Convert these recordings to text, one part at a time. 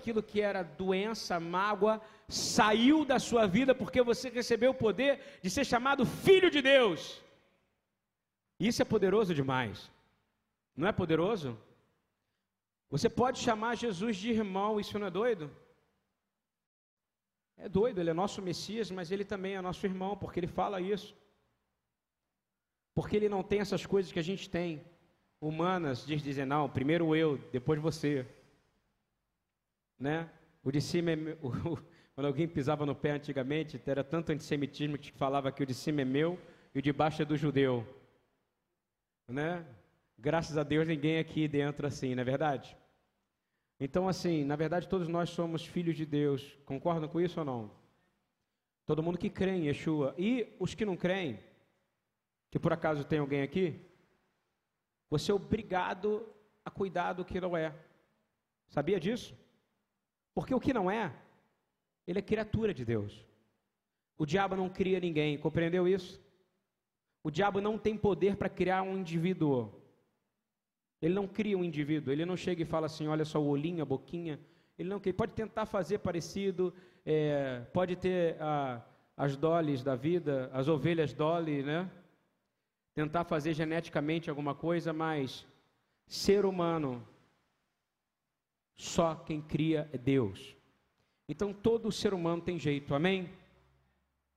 aquilo que era doença, mágoa, saiu da sua vida porque você recebeu o poder de ser chamado filho de Deus. Isso é poderoso demais. Não é poderoso? Você pode chamar Jesus de irmão, isso não é doido? É doido, ele é nosso Messias, mas ele também é nosso irmão, porque ele fala isso. Porque ele não tem essas coisas que a gente tem, humanas, de dizer, não, primeiro eu, depois você né? O de cima é meu, quando alguém pisava no pé antigamente, era tanto antissemitismo que falava que o de cima é meu e o de baixo é do judeu, né? Graças a Deus ninguém aqui dentro assim, não é verdade? Então assim, na verdade todos nós somos filhos de Deus. Concordam com isso ou não? Todo mundo que crê em Yeshua e os que não creem, que por acaso tem alguém aqui, você é obrigado a cuidar do que não é. Sabia disso? Porque o que não é, ele é criatura de Deus. O diabo não cria ninguém, compreendeu isso? O diabo não tem poder para criar um indivíduo. Ele não cria um indivíduo, ele não chega e fala assim: olha só o olhinho, a boquinha. Ele não ele pode tentar fazer parecido, é, pode ter a, as doles da vida, as ovelhas dolly, né? Tentar fazer geneticamente alguma coisa, mas ser humano só quem cria é Deus. Então todo ser humano tem jeito, amém?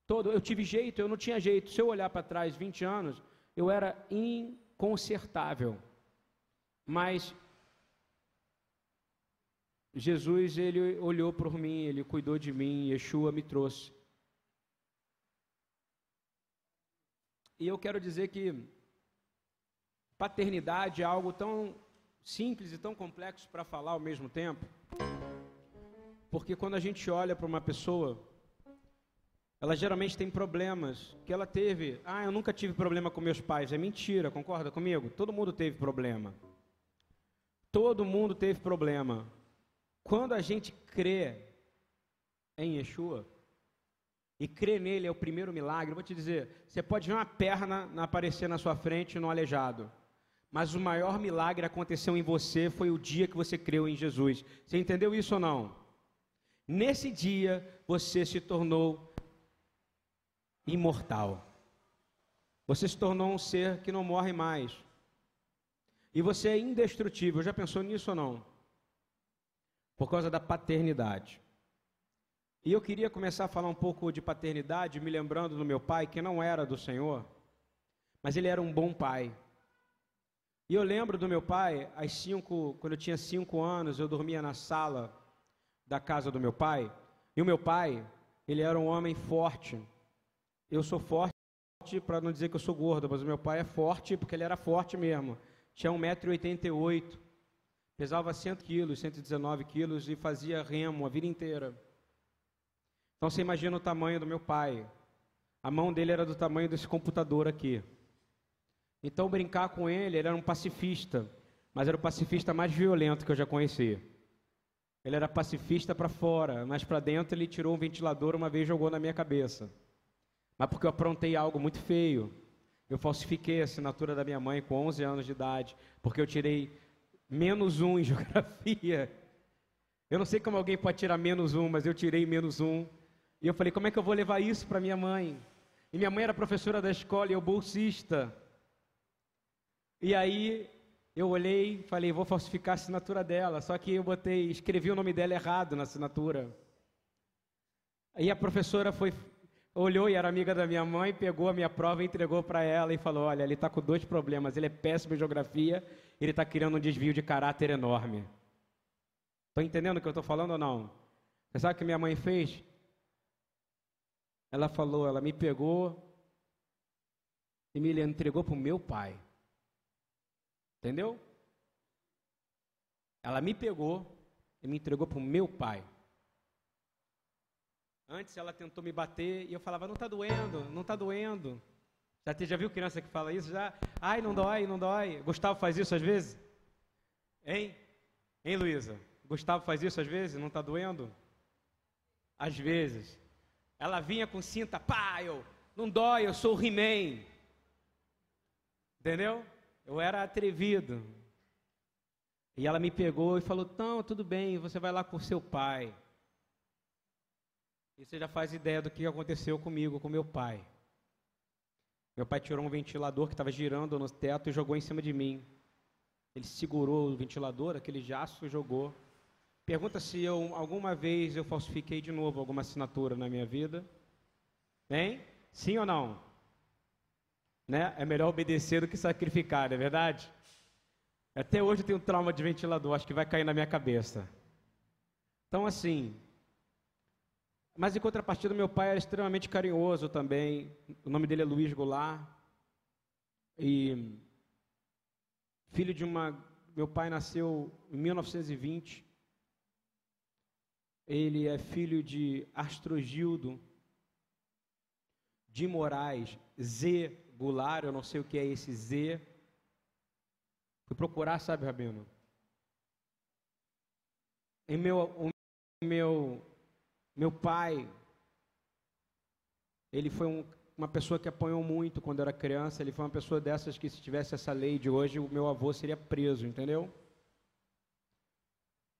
Todo, eu tive jeito, eu não tinha jeito. Se eu olhar para trás 20 anos, eu era inconsertável. Mas Jesus, ele olhou por mim, ele cuidou de mim, Yeshua me trouxe. E eu quero dizer que paternidade é algo tão simples e tão complexos para falar ao mesmo tempo. Porque quando a gente olha para uma pessoa, ela geralmente tem problemas que ela teve. Ah, eu nunca tive problema com meus pais. É mentira, concorda comigo? Todo mundo teve problema. Todo mundo teve problema. Quando a gente crê em Yeshua, e crer nele é o primeiro milagre, eu vou te dizer, você pode ver uma perna aparecer na sua frente no aleijado. Mas o maior milagre aconteceu em você foi o dia que você creu em Jesus. Você entendeu isso ou não? Nesse dia você se tornou imortal. Você se tornou um ser que não morre mais. E você é indestrutível. Já pensou nisso ou não? Por causa da paternidade. E eu queria começar a falar um pouco de paternidade, me lembrando do meu pai, que não era do Senhor, mas ele era um bom pai. E eu lembro do meu pai, às cinco, quando eu tinha cinco anos, eu dormia na sala da casa do meu pai. E o meu pai, ele era um homem forte. Eu sou forte para não dizer que eu sou gordo, mas o meu pai é forte porque ele era forte mesmo. Tinha 1,88m, pesava 100 quilos, 119 quilos e fazia remo a vida inteira. Então você imagina o tamanho do meu pai. A mão dele era do tamanho desse computador aqui. Então, brincar com ele, ele era um pacifista, mas era o pacifista mais violento que eu já conheci. Ele era pacifista para fora, mas para dentro ele tirou um ventilador uma vez jogou na minha cabeça. Mas porque eu aprontei algo muito feio. Eu falsifiquei a assinatura da minha mãe com 11 anos de idade, porque eu tirei menos um em geografia. Eu não sei como alguém pode tirar menos um, mas eu tirei menos um. E eu falei, como é que eu vou levar isso para minha mãe? E minha mãe era professora da escola e eu bolsista. E aí eu olhei falei, vou falsificar a assinatura dela. Só que eu botei, escrevi o nome dela errado na assinatura. Aí a professora foi, olhou e era amiga da minha mãe, pegou a minha prova entregou para ela e falou: Olha, ele está com dois problemas. Ele é péssimo em geografia, ele está criando um desvio de caráter enorme. Estou entendendo o que eu estou falando ou não? Você sabe o que minha mãe fez? Ela falou, ela me pegou e me entregou para o meu pai. Entendeu? Ela me pegou e me entregou para o meu pai. Antes ela tentou me bater e eu falava, não está doendo, não está doendo. Já, já viu criança que fala isso? Já, ai, não dói, não dói. Gustavo faz isso às vezes? Hein? Hein, Luísa? Gustavo faz isso às vezes? Não está doendo? Às vezes. Ela vinha com cinta, pá, eu, não dói, eu sou o He-Man. Entendeu? Eu era atrevido. E ela me pegou e falou: Não, tudo bem, você vai lá com seu pai. E você já faz ideia do que aconteceu comigo, com meu pai. Meu pai tirou um ventilador que estava girando no teto e jogou em cima de mim. Ele segurou o ventilador, aquele jaço, e jogou. Pergunta se eu alguma vez eu falsifiquei de novo alguma assinatura na minha vida. Hein? Sim ou não? Né? É melhor obedecer do que sacrificar, não é verdade? Até hoje eu tenho um trauma de ventilador, acho que vai cair na minha cabeça. Então, assim. Mas em contrapartida, meu pai era extremamente carinhoso também. O nome dele é Luiz Goulart. E filho de uma. Meu pai nasceu em 1920. Ele é filho de Astrogildo de Moraes Z Goulart. Eu não sei o que é esse Z Fui procurar, sabe, Rabino? Em meu, o meu, meu pai, ele foi um, uma pessoa que apanhou muito quando era criança. Ele foi uma pessoa dessas que, se tivesse essa lei de hoje, o meu avô seria preso, entendeu?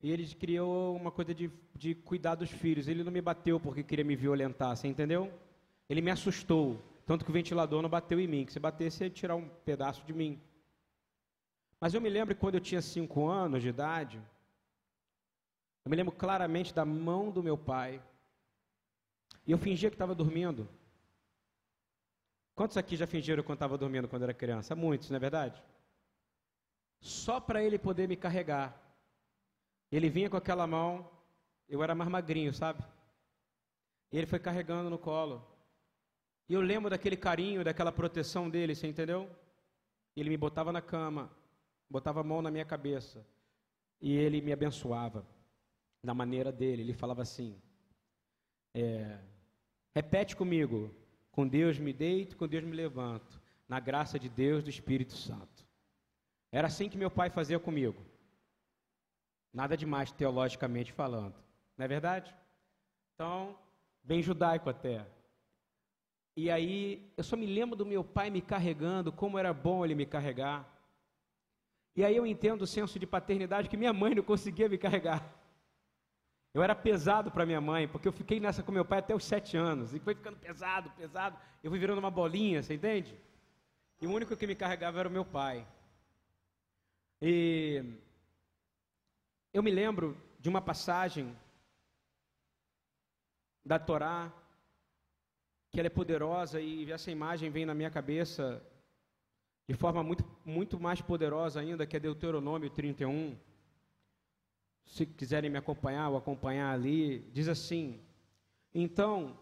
E ele criou uma coisa de, de cuidar dos filhos. Ele não me bateu porque queria me violentar, você entendeu? Ele me assustou. Tanto que o ventilador não bateu em mim. Que se batesse, ia tirar um pedaço de mim. Mas eu me lembro que quando eu tinha cinco anos de idade, eu me lembro claramente da mão do meu pai. E eu fingia que estava dormindo. Quantos aqui já fingiram quando estava dormindo quando era criança? Muitos, não é verdade? Só para ele poder me carregar. Ele vinha com aquela mão, eu era mais magrinho, sabe? E ele foi carregando no colo. E eu lembro daquele carinho, daquela proteção dele, você entendeu? Ele me botava na cama, botava a mão na minha cabeça e ele me abençoava da maneira dele. Ele falava assim: é, repete comigo, com Deus me deito, com Deus me levanto, na graça de Deus do Espírito Santo. Era assim que meu pai fazia comigo. Nada demais teologicamente falando, não é verdade? Então, bem judaico até. E aí, eu só me lembro do meu pai me carregando, como era bom ele me carregar. E aí eu entendo o senso de paternidade que minha mãe não conseguia me carregar. Eu era pesado para minha mãe, porque eu fiquei nessa com meu pai até os sete anos. E foi ficando pesado, pesado. Eu fui virando uma bolinha, você entende? E o único que me carregava era o meu pai. E eu me lembro de uma passagem da Torá, que ela é poderosa, e essa imagem vem na minha cabeça de forma muito, muito mais poderosa ainda, que é Deuteronômio 31. Se quiserem me acompanhar ou acompanhar ali, diz assim: Então,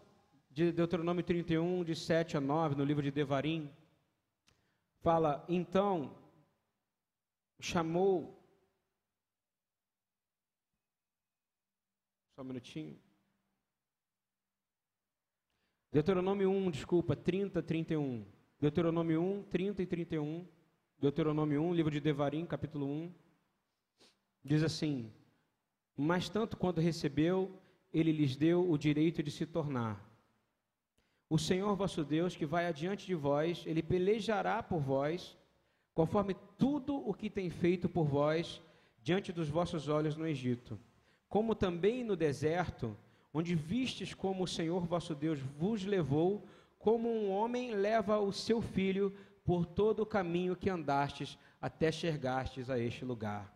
de Deuteronômio 31, de 7 a 9, no livro de Devarim, fala: Então, chamou. Só um minutinho. Deuteronômio 1, desculpa, 30, 31. Deuteronômio 1, 30 e 31. Deuteronômio 1, livro de Devarim, capítulo 1. Diz assim: Mas tanto quanto recebeu, ele lhes deu o direito de se tornar. O Senhor vosso Deus, que vai adiante de vós, ele pelejará por vós, conforme tudo o que tem feito por vós diante dos vossos olhos no Egito, como também no deserto, onde vistes como o Senhor vosso Deus vos levou como um homem leva o seu filho por todo o caminho que andastes até chegastes a este lugar.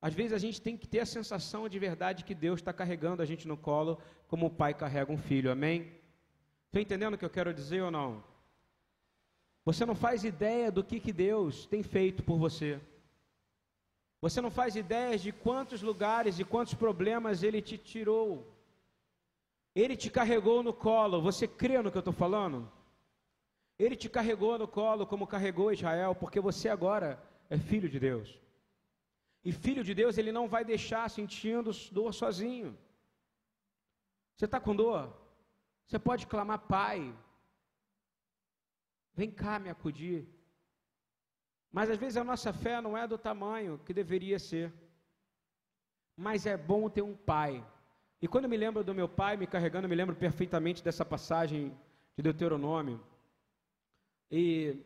Às vezes a gente tem que ter a sensação de verdade que Deus está carregando a gente no colo, como o pai carrega um filho, amém? Estou entendendo o que eu quero dizer ou não? Você não faz ideia do que, que Deus tem feito por você. Você não faz ideia de quantos lugares e quantos problemas Ele te tirou. Ele te carregou no colo. Você crê no que eu estou falando? Ele te carregou no colo como carregou Israel, porque você agora é filho de Deus. E filho de Deus, ele não vai deixar sentindo dor sozinho. Você está com dor? Você pode clamar, Pai, vem cá me acudir. Mas às vezes a nossa fé não é do tamanho que deveria ser. Mas é bom ter um pai e quando me lembro do meu pai me carregando, me lembro perfeitamente dessa passagem de Deuteronômio. E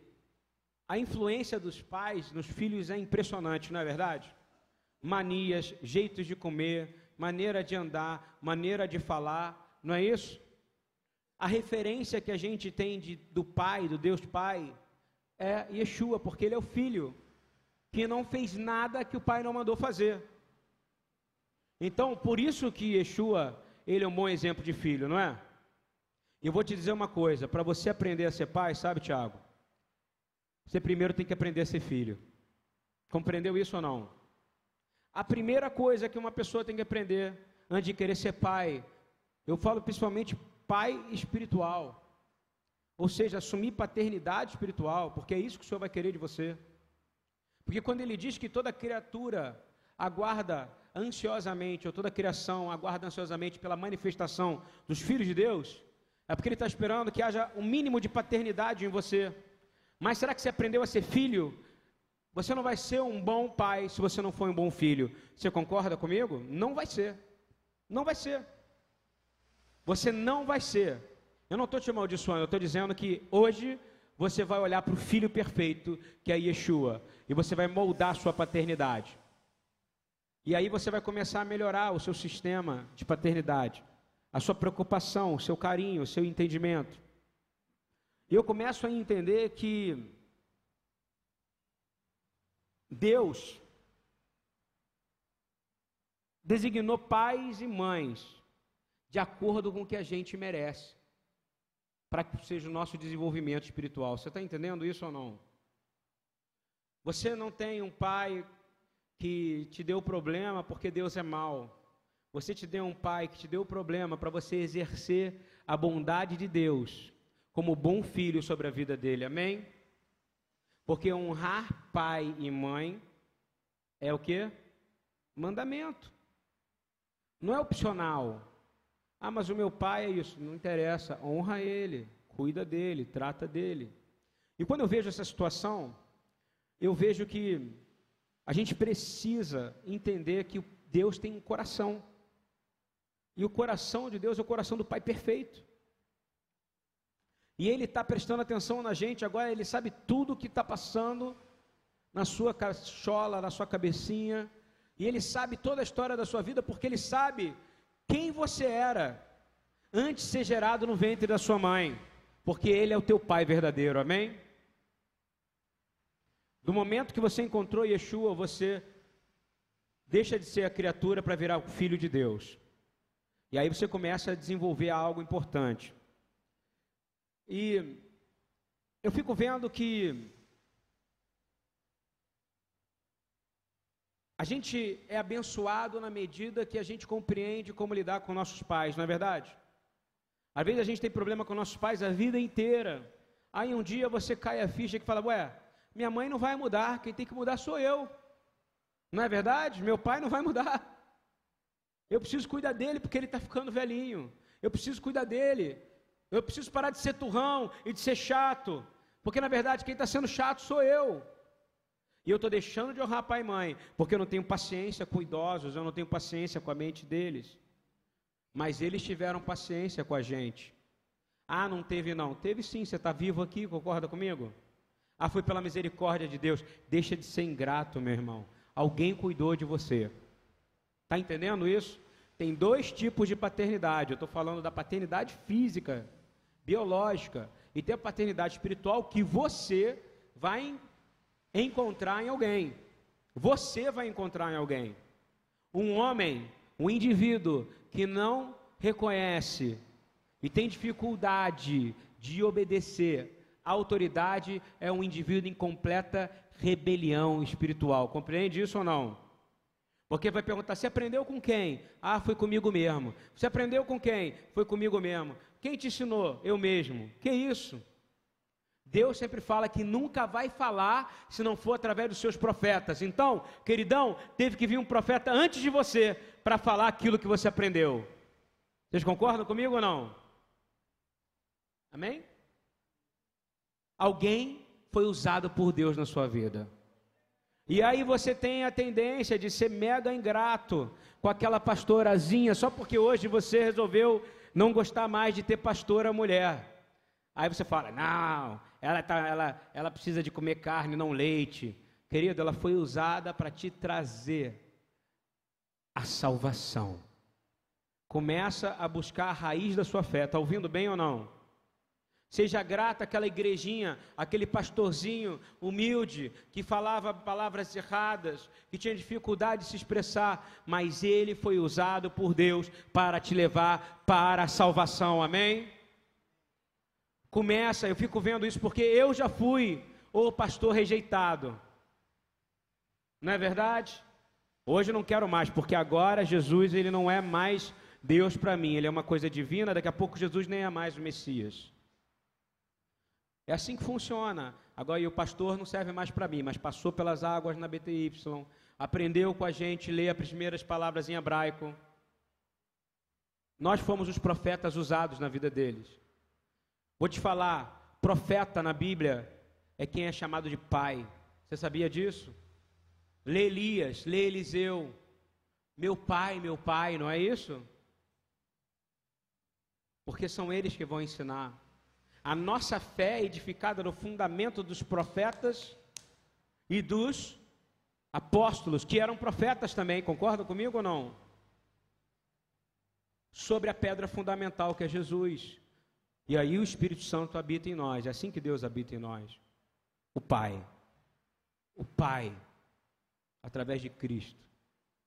a influência dos pais nos filhos é impressionante, não é verdade? manias, jeitos de comer, maneira de andar, maneira de falar, não é isso? A referência que a gente tem de, do Pai, do Deus Pai, é Yeshua, porque ele é o Filho, que não fez nada que o Pai não mandou fazer. Então, por isso que Yeshua, ele é um bom exemplo de filho, não é? Eu vou te dizer uma coisa, para você aprender a ser pai, sabe, Tiago? Você primeiro tem que aprender a ser filho. Compreendeu isso ou não? A primeira coisa que uma pessoa tem que aprender antes de querer ser pai, eu falo principalmente pai espiritual. Ou seja, assumir paternidade espiritual, porque é isso que o Senhor vai querer de você. Porque quando ele diz que toda criatura aguarda ansiosamente, ou toda a criação aguarda ansiosamente pela manifestação dos filhos de Deus, é porque ele está esperando que haja um mínimo de paternidade em você. Mas será que você aprendeu a ser filho? Você não vai ser um bom pai se você não for um bom filho. Você concorda comigo? Não vai ser. Não vai ser. Você não vai ser. Eu não estou te amaldiçoando, eu estou dizendo que hoje você vai olhar para o filho perfeito, que é Yeshua, e você vai moldar a sua paternidade. E aí você vai começar a melhorar o seu sistema de paternidade, a sua preocupação, o seu carinho, o seu entendimento. E eu começo a entender que Deus designou pais e mães de acordo com o que a gente merece, para que seja o nosso desenvolvimento espiritual. Você está entendendo isso ou não? Você não tem um pai que te deu problema porque Deus é mau. Você te deu um pai que te deu problema para você exercer a bondade de Deus como bom filho sobre a vida dele. Amém? Porque honrar pai e mãe é o que? Mandamento. Não é opcional. Ah, mas o meu pai é isso. Não interessa. Honra ele, cuida dele, trata dele. E quando eu vejo essa situação, eu vejo que a gente precisa entender que Deus tem um coração. E o coração de Deus é o coração do Pai perfeito. E Ele está prestando atenção na gente, agora Ele sabe tudo o que está passando na sua cachola, na sua cabecinha. E Ele sabe toda a história da sua vida, porque Ele sabe quem você era antes de ser gerado no ventre da sua mãe. Porque Ele é o teu Pai verdadeiro, amém? Do momento que você encontrou Yeshua, você deixa de ser a criatura para virar o filho de Deus. E aí você começa a desenvolver algo importante. E eu fico vendo que a gente é abençoado na medida que a gente compreende como lidar com nossos pais, não é verdade? Às vezes a gente tem problema com nossos pais a vida inteira. Aí um dia você cai a ficha que fala, ué, minha mãe não vai mudar, quem tem que mudar sou eu. Não é verdade? Meu pai não vai mudar. Eu preciso cuidar dele porque ele está ficando velhinho. Eu preciso cuidar dele. Eu preciso parar de ser turrão e de ser chato. Porque na verdade quem está sendo chato sou eu. E eu estou deixando de honrar pai e mãe, porque eu não tenho paciência com idosos, eu não tenho paciência com a mente deles. Mas eles tiveram paciência com a gente. Ah, não teve não. Teve sim, você está vivo aqui, concorda comigo? Ah, foi pela misericórdia de Deus. Deixa de ser ingrato, meu irmão. Alguém cuidou de você. Está entendendo isso? Tem dois tipos de paternidade. Eu estou falando da paternidade física, biológica, e tem a paternidade espiritual que você vai encontrar em alguém. Você vai encontrar em alguém. Um homem, um indivíduo que não reconhece e tem dificuldade de obedecer a autoridade é um indivíduo em completa rebelião espiritual. Compreende isso ou não? Porque vai perguntar: você aprendeu com quem? Ah, foi comigo mesmo. Você aprendeu com quem? Foi comigo mesmo. Quem te ensinou? Eu mesmo. Que isso? Deus sempre fala que nunca vai falar se não for através dos seus profetas. Então, queridão, teve que vir um profeta antes de você para falar aquilo que você aprendeu. Vocês concordam comigo ou não? Amém? Alguém foi usado por Deus na sua vida. E aí você tem a tendência de ser mega ingrato com aquela pastorazinha, só porque hoje você resolveu não gostar mais de ter pastora mulher. Aí você fala, não, ela, tá, ela, ela precisa de comer carne, não leite. Querido, ela foi usada para te trazer a salvação. Começa a buscar a raiz da sua fé. Está ouvindo bem ou não? Seja grata àquela igrejinha, aquele pastorzinho humilde que falava palavras erradas, que tinha dificuldade de se expressar, mas ele foi usado por Deus para te levar para a salvação. Amém? Começa, eu fico vendo isso porque eu já fui o pastor rejeitado. Não é verdade? Hoje eu não quero mais, porque agora Jesus ele não é mais Deus para mim, ele é uma coisa divina, daqui a pouco Jesus nem é mais o Messias. É assim que funciona. Agora, o pastor não serve mais para mim, mas passou pelas águas na BTY, aprendeu com a gente, lê as primeiras palavras em hebraico. Nós fomos os profetas usados na vida deles. Vou te falar, profeta na Bíblia é quem é chamado de pai. Você sabia disso? Lê Elias, lê Eliseu. Meu pai, meu pai, não é isso? Porque são eles que vão ensinar. A nossa fé é edificada no fundamento dos profetas e dos apóstolos, que eram profetas também, concorda comigo ou não? Sobre a pedra fundamental que é Jesus. E aí o Espírito Santo habita em nós, é assim que Deus habita em nós. O Pai. O Pai, através de Cristo.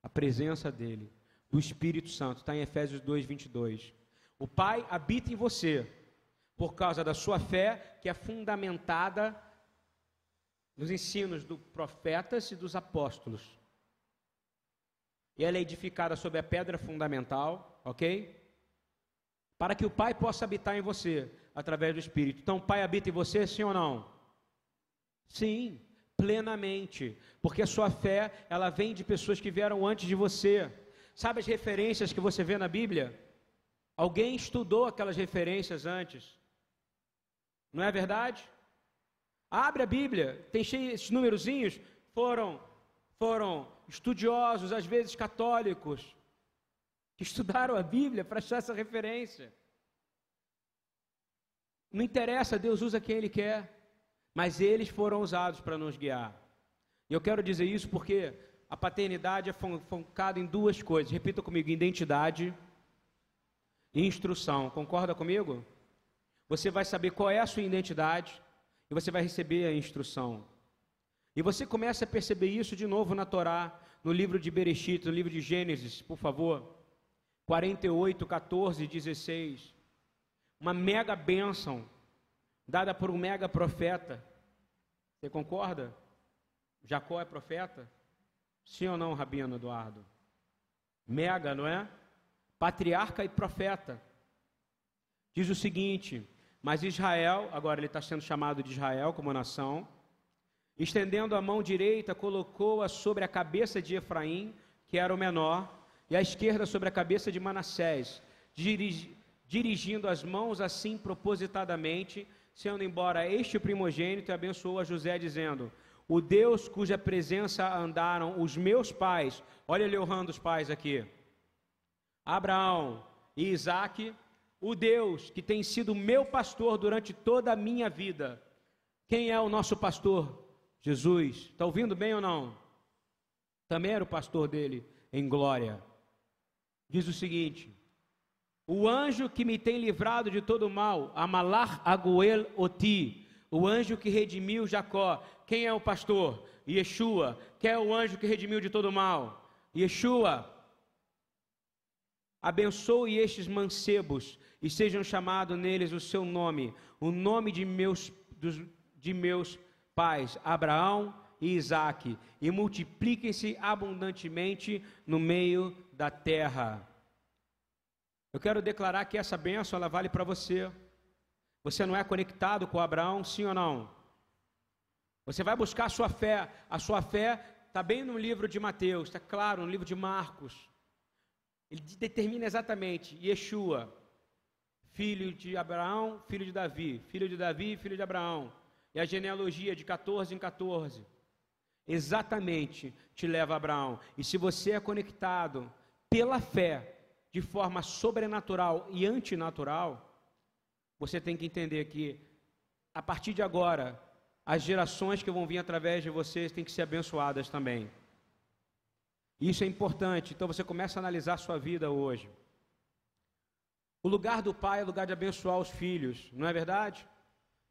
A presença dele, do Espírito Santo, está em Efésios 2, 22. O Pai habita em você por causa da sua fé, que é fundamentada nos ensinos dos profetas e dos apóstolos. E ela é edificada sobre a pedra fundamental, ok? Para que o Pai possa habitar em você através do Espírito. Então, o Pai habita em você, sim ou não? Sim, plenamente. Porque a sua fé, ela vem de pessoas que vieram antes de você. Sabe as referências que você vê na Bíblia? Alguém estudou aquelas referências antes. Não é verdade? Abre a Bíblia, tem cheio esses númerozinhos, foram foram estudiosos, às vezes católicos, que estudaram a Bíblia para achar essa referência. Não interessa, Deus usa quem Ele quer, mas eles foram usados para nos guiar. E eu quero dizer isso porque a paternidade é focada em duas coisas. Repita comigo: identidade e instrução. Concorda comigo? Você vai saber qual é a sua identidade e você vai receber a instrução. E você começa a perceber isso de novo na Torá, no livro de Bereshit, no livro de Gênesis, por favor. 48, 14, 16. Uma mega bênção dada por um mega profeta. Você concorda? Jacó é profeta? Sim ou não, Rabino Eduardo? Mega, não é? Patriarca e profeta. Diz o seguinte: mas Israel, agora ele está sendo chamado de Israel como nação, estendendo a mão direita, colocou-a sobre a cabeça de Efraim, que era o menor, e a esquerda sobre a cabeça de Manassés, dirigindo as mãos assim propositadamente, sendo embora este primogênito, abençoou a José, dizendo: O Deus cuja presença andaram os meus pais, olha ele honrando os pais aqui, Abraão e Isaque, o Deus que tem sido meu pastor durante toda a minha vida. Quem é o nosso pastor? Jesus. Está ouvindo bem ou não? Também era o pastor dele em glória. Diz o seguinte: O anjo que me tem livrado de todo mal, Amalar Aguel Oti, o anjo que redimiu Jacó. Quem é o pastor? Yeshua. Quem é o anjo que redimiu de todo mal? Yeshua. Abençoe estes mancebos e sejam chamados neles o seu nome, o nome de meus, dos, de meus pais, Abraão e Isaque, e multipliquem-se abundantemente no meio da terra. Eu quero declarar que essa bênção ela vale para você. Você não é conectado com Abraão, sim ou não? Você vai buscar a sua fé. A sua fé está bem no livro de Mateus, está claro, no livro de Marcos. Ele determina exatamente Yeshua, filho de Abraão, filho de Davi, filho de Davi, filho de Abraão. E a genealogia de 14 em 14 exatamente te leva a Abraão. E se você é conectado pela fé de forma sobrenatural e antinatural, você tem que entender que a partir de agora, as gerações que vão vir através de vocês têm que ser abençoadas também. Isso é importante. Então você começa a analisar a sua vida hoje. O lugar do pai é lugar de abençoar os filhos, não é verdade?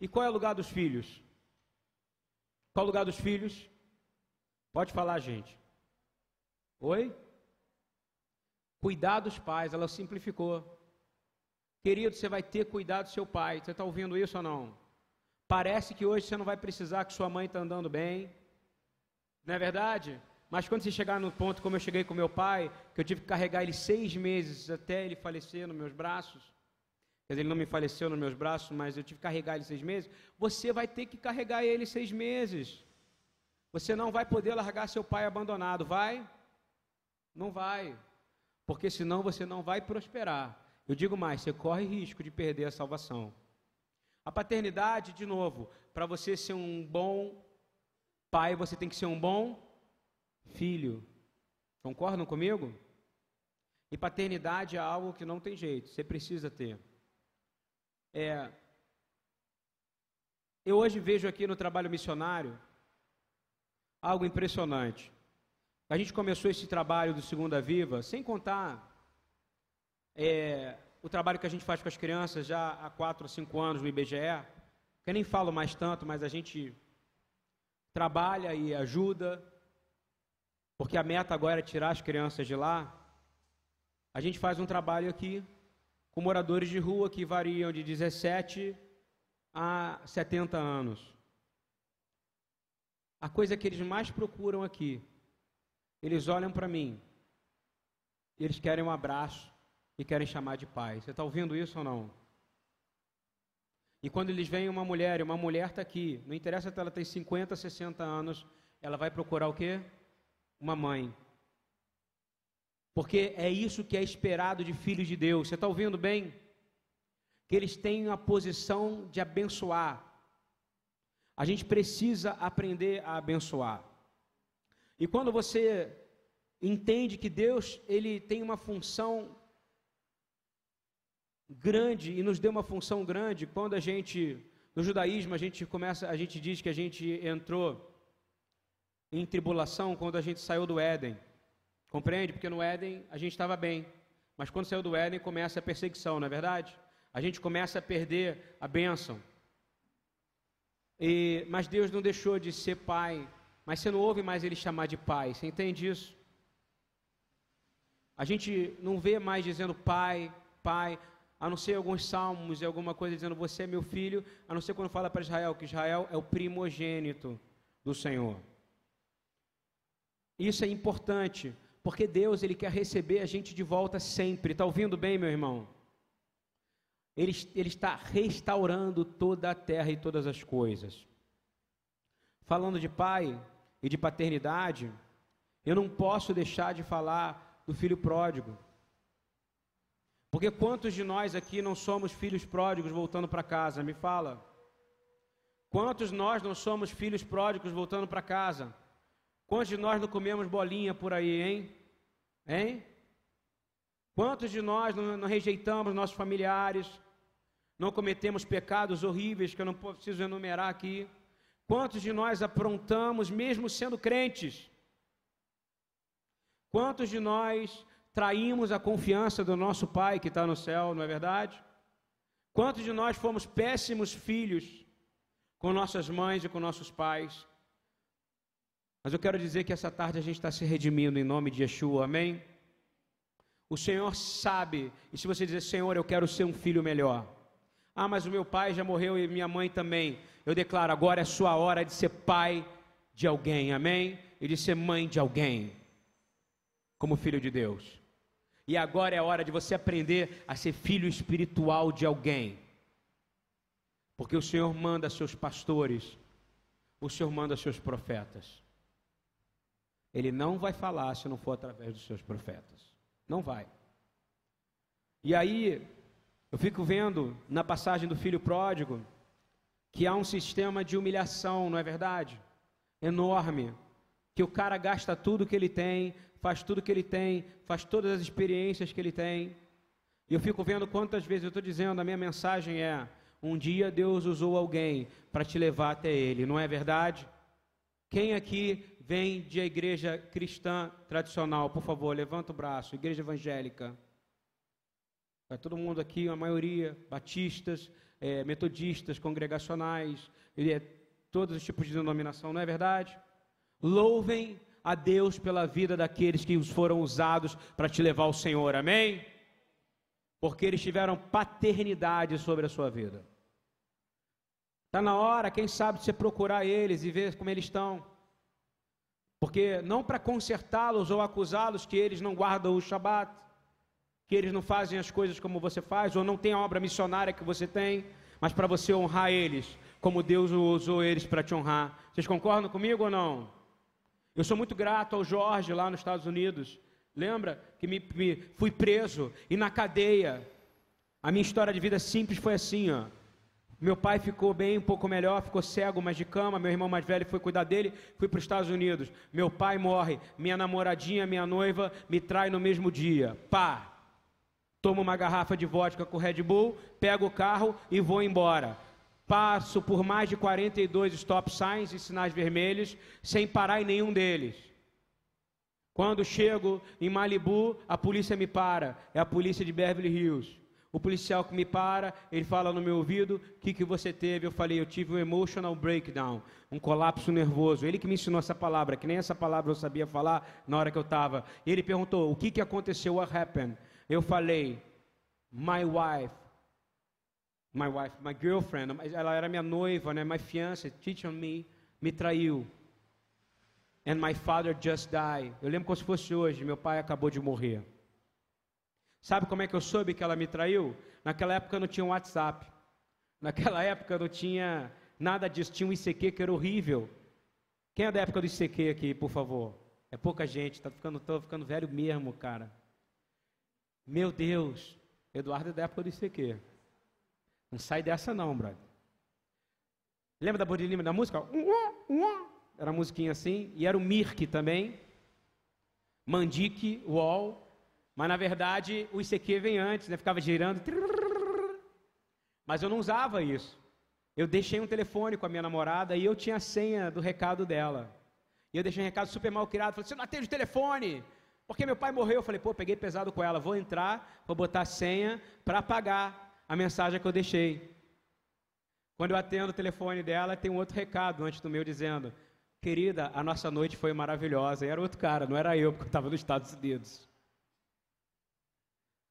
E qual é o lugar dos filhos? Qual é o lugar dos filhos? Pode falar, gente. Oi? Cuidar dos pais, ela simplificou. Querido, você vai ter cuidado do seu pai. Você está ouvindo isso ou não? Parece que hoje você não vai precisar que sua mãe está andando bem. Não é verdade? Mas quando você chegar no ponto como eu cheguei com meu pai, que eu tive que carregar ele seis meses até ele falecer nos meus braços, quer dizer, ele não me faleceu nos meus braços, mas eu tive que carregar ele seis meses, você vai ter que carregar ele seis meses. Você não vai poder largar seu pai abandonado, vai? Não vai. Porque senão você não vai prosperar. Eu digo mais, você corre risco de perder a salvação. A paternidade, de novo, para você ser um bom pai, você tem que ser um bom filho. Concordam comigo? E paternidade é algo que não tem jeito, você precisa ter. É, eu hoje vejo aqui no trabalho missionário algo impressionante. A gente começou esse trabalho do Segunda Viva, sem contar é, o trabalho que a gente faz com as crianças já há quatro ou cinco anos no IBGE, que eu nem falo mais tanto, mas a gente trabalha e ajuda porque a meta agora é tirar as crianças de lá, a gente faz um trabalho aqui com moradores de rua que variam de 17 a 70 anos. A coisa que eles mais procuram aqui, eles olham para mim, eles querem um abraço e querem chamar de pai. Você está ouvindo isso ou não? E quando eles veem uma mulher, e uma mulher está aqui, não interessa se ela tem 50, 60 anos, ela vai procurar o quê? Uma mãe. Porque é isso que é esperado de filhos de Deus. Você está ouvindo bem? Que eles têm a posição de abençoar. A gente precisa aprender a abençoar. E quando você entende que Deus ele tem uma função grande e nos deu uma função grande, quando a gente no judaísmo a gente começa, a gente diz que a gente entrou em tribulação quando a gente saiu do Éden. Compreende? Porque no Éden a gente estava bem. Mas quando saiu do Éden começa a perseguição, não é verdade? A gente começa a perder a bênção. E, mas Deus não deixou de ser pai. Mas você não ouve mais ele chamar de pai. Você entende isso? A gente não vê mais dizendo pai, pai, a não ser alguns salmos e alguma coisa dizendo você é meu filho, a não ser quando fala para Israel que Israel é o primogênito do Senhor. Isso é importante, porque Deus ele quer receber a gente de volta sempre. Está ouvindo bem, meu irmão? Ele, ele está restaurando toda a terra e todas as coisas. Falando de pai e de paternidade, eu não posso deixar de falar do filho pródigo. Porque quantos de nós aqui não somos filhos pródigos voltando para casa? Me fala. Quantos nós não somos filhos pródigos voltando para casa? Quantos de nós não comemos bolinha por aí, hein? Hein? Quantos de nós não, não rejeitamos nossos familiares? Não cometemos pecados horríveis que eu não preciso enumerar aqui? Quantos de nós aprontamos mesmo sendo crentes? Quantos de nós traímos a confiança do nosso Pai que está no céu, não é verdade? Quantos de nós fomos péssimos filhos com nossas mães e com nossos pais? Mas eu quero dizer que essa tarde a gente está se redimindo em nome de Yeshua, amém? O Senhor sabe, e se você dizer, Senhor, eu quero ser um filho melhor. Ah, mas o meu pai já morreu e minha mãe também. Eu declaro, agora é sua hora de ser pai de alguém, amém? E de ser mãe de alguém, como filho de Deus. E agora é a hora de você aprender a ser filho espiritual de alguém. Porque o Senhor manda seus pastores, o Senhor manda seus profetas. Ele não vai falar se não for através dos seus profetas. Não vai. E aí, eu fico vendo na passagem do filho pródigo que há um sistema de humilhação, não é verdade? Enorme. Que o cara gasta tudo que ele tem, faz tudo que ele tem, faz todas as experiências que ele tem. E eu fico vendo quantas vezes eu estou dizendo, a minha mensagem é: um dia Deus usou alguém para te levar até Ele, não é verdade? Quem aqui vem de igreja cristã tradicional, por favor, levanta o braço, igreja evangélica. É todo mundo aqui, a maioria, batistas, é, metodistas, congregacionais, é, todos os tipos de denominação, não é verdade? Louvem a Deus pela vida daqueles que foram usados para te levar ao Senhor, amém? Porque eles tiveram paternidade sobre a sua vida. Está na hora, quem sabe, de você procurar eles e ver como eles estão. Porque não para consertá-los ou acusá-los que eles não guardam o Shabat, que eles não fazem as coisas como você faz, ou não tem a obra missionária que você tem, mas para você honrar eles, como Deus usou eles para te honrar. Vocês concordam comigo ou não? Eu sou muito grato ao Jorge lá nos Estados Unidos. Lembra que me, me fui preso e na cadeia. A minha história de vida simples foi assim, ó. Meu pai ficou bem, um pouco melhor, ficou cego, mas de cama. Meu irmão mais velho foi cuidar dele, fui para os Estados Unidos. Meu pai morre, minha namoradinha, minha noiva, me trai no mesmo dia. Pá! Tomo uma garrafa de vodka com Red Bull, pego o carro e vou embora. Passo por mais de 42 stop signs e sinais vermelhos, sem parar em nenhum deles. Quando chego em Malibu, a polícia me para. É a polícia de Beverly Hills. O policial que me para, ele fala no meu ouvido: O que, que você teve? Eu falei: Eu tive um emotional breakdown, um colapso nervoso. Ele que me ensinou essa palavra, que nem essa palavra eu sabia falar na hora que eu estava. Ele perguntou: O que, que aconteceu? What happened? Eu falei: My wife, my wife, my girlfriend, ela era minha noiva, né? My fiancé, teach on me, me traiu. And my father just died. Eu lembro como se fosse hoje, meu pai acabou de morrer. Sabe como é que eu soube que ela me traiu? Naquela época não tinha WhatsApp. Naquela época não tinha nada disso. Tinha um ICQ que era horrível. Quem é da época do ICQ aqui, por favor? É pouca gente, tá ficando, tô ficando velho mesmo, cara. Meu Deus, Eduardo é da época do ICQ. Não sai dessa não, brother. Lembra da Bodilima da música? Era uma musiquinha assim. E era o Mirk também. Mandique, Wall. Mas na verdade o ICQ vem antes, né? Ficava girando. Mas eu não usava isso. Eu deixei um telefone com a minha namorada e eu tinha a senha do recado dela. E eu deixei um recado super mal criado. Falei, você não atende o telefone? Porque meu pai morreu. Eu falei, pô, peguei pesado com ela. Vou entrar, vou botar a senha para apagar a mensagem que eu deixei. Quando eu atendo o telefone dela, tem um outro recado antes do meu dizendo: Querida, a nossa noite foi maravilhosa. E era outro cara, não era eu, porque eu estava nos Estados Unidos.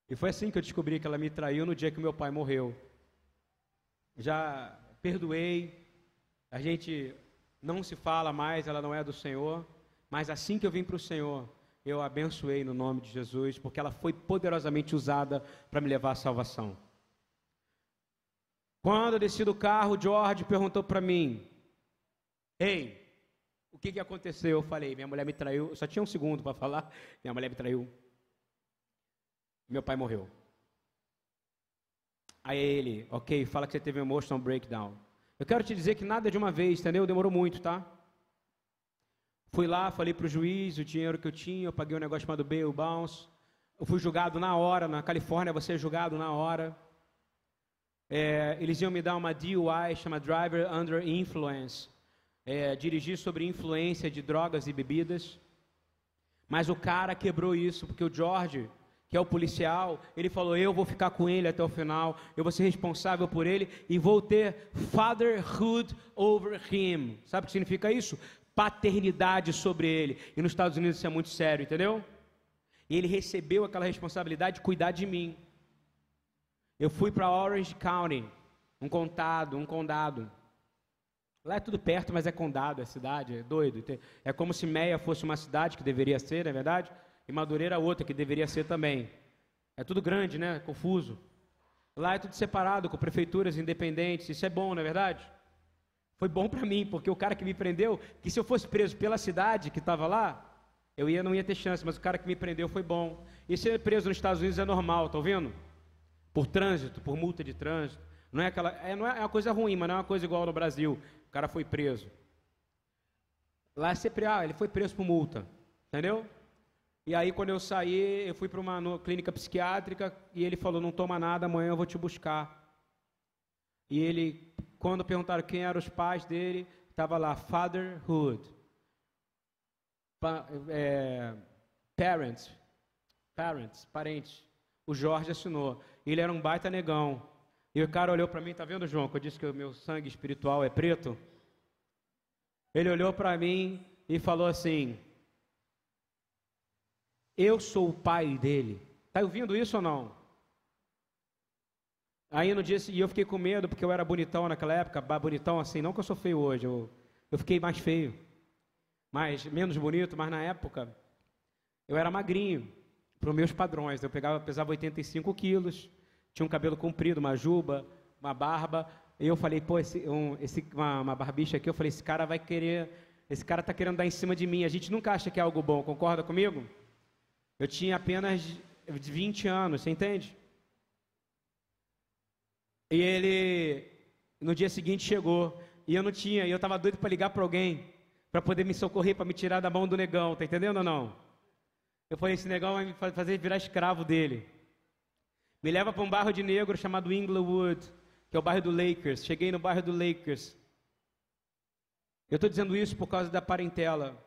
E foi assim que eu descobri que ela me traiu no dia que meu pai morreu. Já perdoei, a gente não se fala mais, ela não é do Senhor, mas assim que eu vim para o Senhor, eu abençoei no nome de Jesus, porque ela foi poderosamente usada para me levar à salvação. Quando eu desci do carro, George perguntou para mim: Ei, o que, que aconteceu? Eu falei: Minha mulher me traiu. Eu só tinha um segundo para falar. Minha mulher me traiu. Meu pai morreu. Aí ele, ok, fala que você teve um emotional breakdown. Eu quero te dizer que nada de uma vez, entendeu? Demorou muito, tá? Fui lá, falei para o juiz o dinheiro que eu tinha, eu paguei um negócio chamado bail bounce. Eu fui julgado na hora, na Califórnia você é julgado na hora. É, eles iam me dar uma DUI, chama Driver Under Influence. É, dirigir sobre influência de drogas e bebidas. Mas o cara quebrou isso, porque o George, que é o policial, ele falou: Eu vou ficar com ele até o final, eu vou ser responsável por ele e vou ter fatherhood over him. Sabe o que significa isso? Paternidade sobre ele. E nos Estados Unidos isso é muito sério, entendeu? E ele recebeu aquela responsabilidade de cuidar de mim. Eu fui para Orange County, um condado, um condado. Lá é tudo perto, mas é condado, é cidade, é doido. É como se Meia fosse uma cidade que deveria ser, não é verdade? E Madureira outra, que deveria ser também. É tudo grande, né? Confuso. Lá é tudo separado, com prefeituras independentes. Isso é bom, não é verdade? Foi bom para mim, porque o cara que me prendeu, que se eu fosse preso pela cidade que estava lá, eu ia, não ia ter chance, mas o cara que me prendeu foi bom. E ser preso nos Estados Unidos é normal, tá ouvindo? Por trânsito, por multa de trânsito. Não é aquela, é, não é, é uma coisa ruim, mas não é uma coisa igual no Brasil. O cara foi preso. Lá é sempre, ah, ele foi preso por multa, entendeu? E aí, quando eu saí, eu fui para uma clínica psiquiátrica e ele falou: Não toma nada, amanhã eu vou te buscar. E ele, quando perguntaram quem eram os pais dele, estava lá: Fatherhood. pa, é, parents, parents, parentes. O Jorge assinou. Ele era um baita negão. E o cara olhou para mim, tá vendo, João, que eu disse que o meu sangue espiritual é preto? Ele olhou para mim e falou assim: Eu sou o pai dele. Tá ouvindo isso ou não? Aí no dia seguinte eu fiquei com medo, porque eu era bonitão naquela época, bonitão assim, não que eu sou feio hoje, eu, eu fiquei mais feio, mais, menos bonito, mas na época eu era magrinho, para os meus padrões. Eu pegava, pesava 85 quilos, tinha um cabelo comprido, uma juba, uma barba. E eu falei, pô, esse, um, esse, uma, uma barbicha aqui, eu falei, esse cara vai querer, esse cara está querendo dar em cima de mim. A gente nunca acha que é algo bom, concorda comigo? Eu tinha apenas 20 anos, você entende? E ele, no dia seguinte, chegou. E eu não tinha, e eu estava doido para ligar para alguém, para poder me socorrer, para me tirar da mão do negão, tá entendendo ou não? Eu falei, esse negão vai me fazer virar escravo dele. Me leva para um bairro de negro chamado Inglewood, que é o bairro do Lakers. Cheguei no bairro do Lakers. Eu estou dizendo isso por causa da parentela.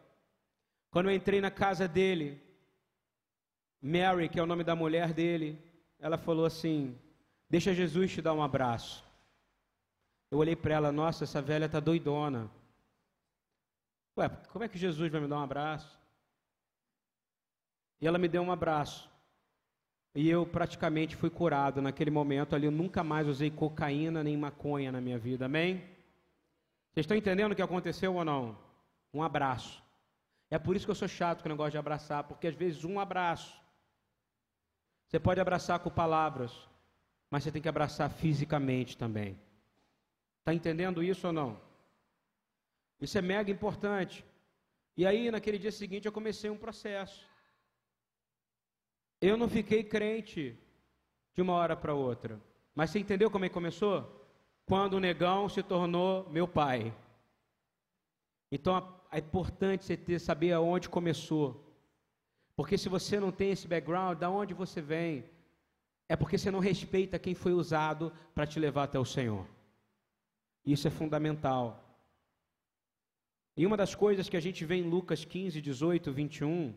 Quando eu entrei na casa dele, Mary, que é o nome da mulher dele, ela falou assim: Deixa Jesus te dar um abraço. Eu olhei para ela, nossa, essa velha tá doidona. Ué, como é que Jesus vai me dar um abraço? E ela me deu um abraço. E eu praticamente fui curado naquele momento ali. Eu nunca mais usei cocaína nem maconha na minha vida. Amém? Vocês estão entendendo o que aconteceu ou não? Um abraço. É por isso que eu sou chato que eu não gosto de abraçar, porque às vezes um abraço. Você pode abraçar com palavras, mas você tem que abraçar fisicamente também. Está entendendo isso ou não? Isso é mega importante. E aí, naquele dia seguinte, eu comecei um processo. Eu não fiquei crente de uma hora para outra. Mas você entendeu como é que começou? Quando o negão se tornou meu pai. Então é importante você ter, saber aonde começou. Porque se você não tem esse background, da onde você vem? é porque você não respeita quem foi usado para te levar até o Senhor. Isso é fundamental. E uma das coisas que a gente vê em Lucas 15, 18, 21,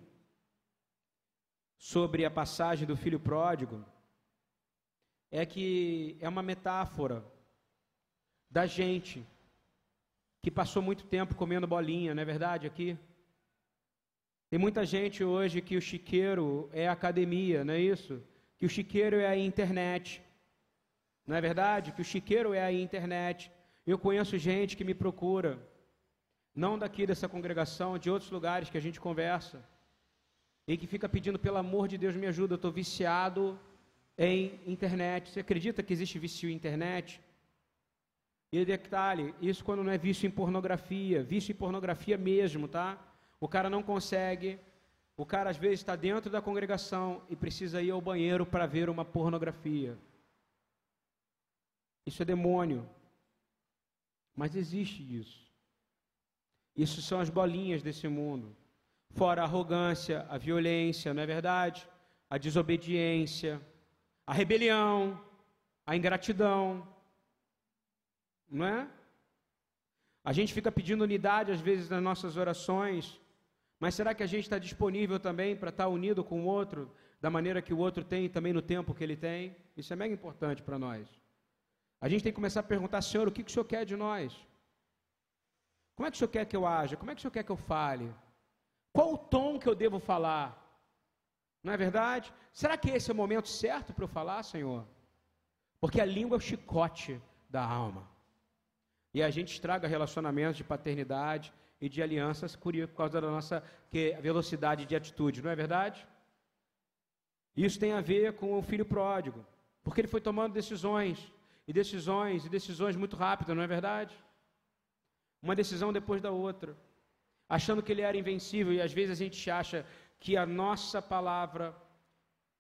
sobre a passagem do filho pródigo, é que é uma metáfora da gente que passou muito tempo comendo bolinha, não é verdade aqui? Tem muita gente hoje que o chiqueiro é academia, não é isso? que o chiqueiro é a internet. Não é verdade? Que o chiqueiro é a internet. Eu conheço gente que me procura, não daqui dessa congregação, de outros lugares que a gente conversa, e que fica pedindo, pelo amor de Deus, me ajuda, eu estou viciado em internet. Você acredita que existe vício em internet? E detalhe, isso quando não é vício em pornografia, vício em pornografia mesmo, tá? O cara não consegue o cara às vezes está dentro da congregação e precisa ir ao banheiro para ver uma pornografia. Isso é demônio. Mas existe isso. Isso são as bolinhas desse mundo. Fora a arrogância, a violência, não é verdade? A desobediência, a rebelião, a ingratidão. Não é? A gente fica pedindo unidade às vezes nas nossas orações mas será que a gente está disponível também para estar tá unido com o outro, da maneira que o outro tem, também no tempo que ele tem? Isso é mega importante para nós. A gente tem que começar a perguntar, Senhor, o que, que o Senhor quer de nós? Como é que o Senhor quer que eu haja? Como é que o Senhor quer que eu fale? Qual o tom que eu devo falar? Não é verdade? Será que esse é o momento certo para eu falar, Senhor? Porque a língua é o chicote da alma. E a gente estraga relacionamentos de paternidade, e de alianças por causa da nossa que, velocidade de atitude, não é verdade? Isso tem a ver com o filho pródigo, porque ele foi tomando decisões, e decisões, e decisões muito rápidas, não é verdade? Uma decisão depois da outra, achando que ele era invencível, e às vezes a gente acha que a nossa palavra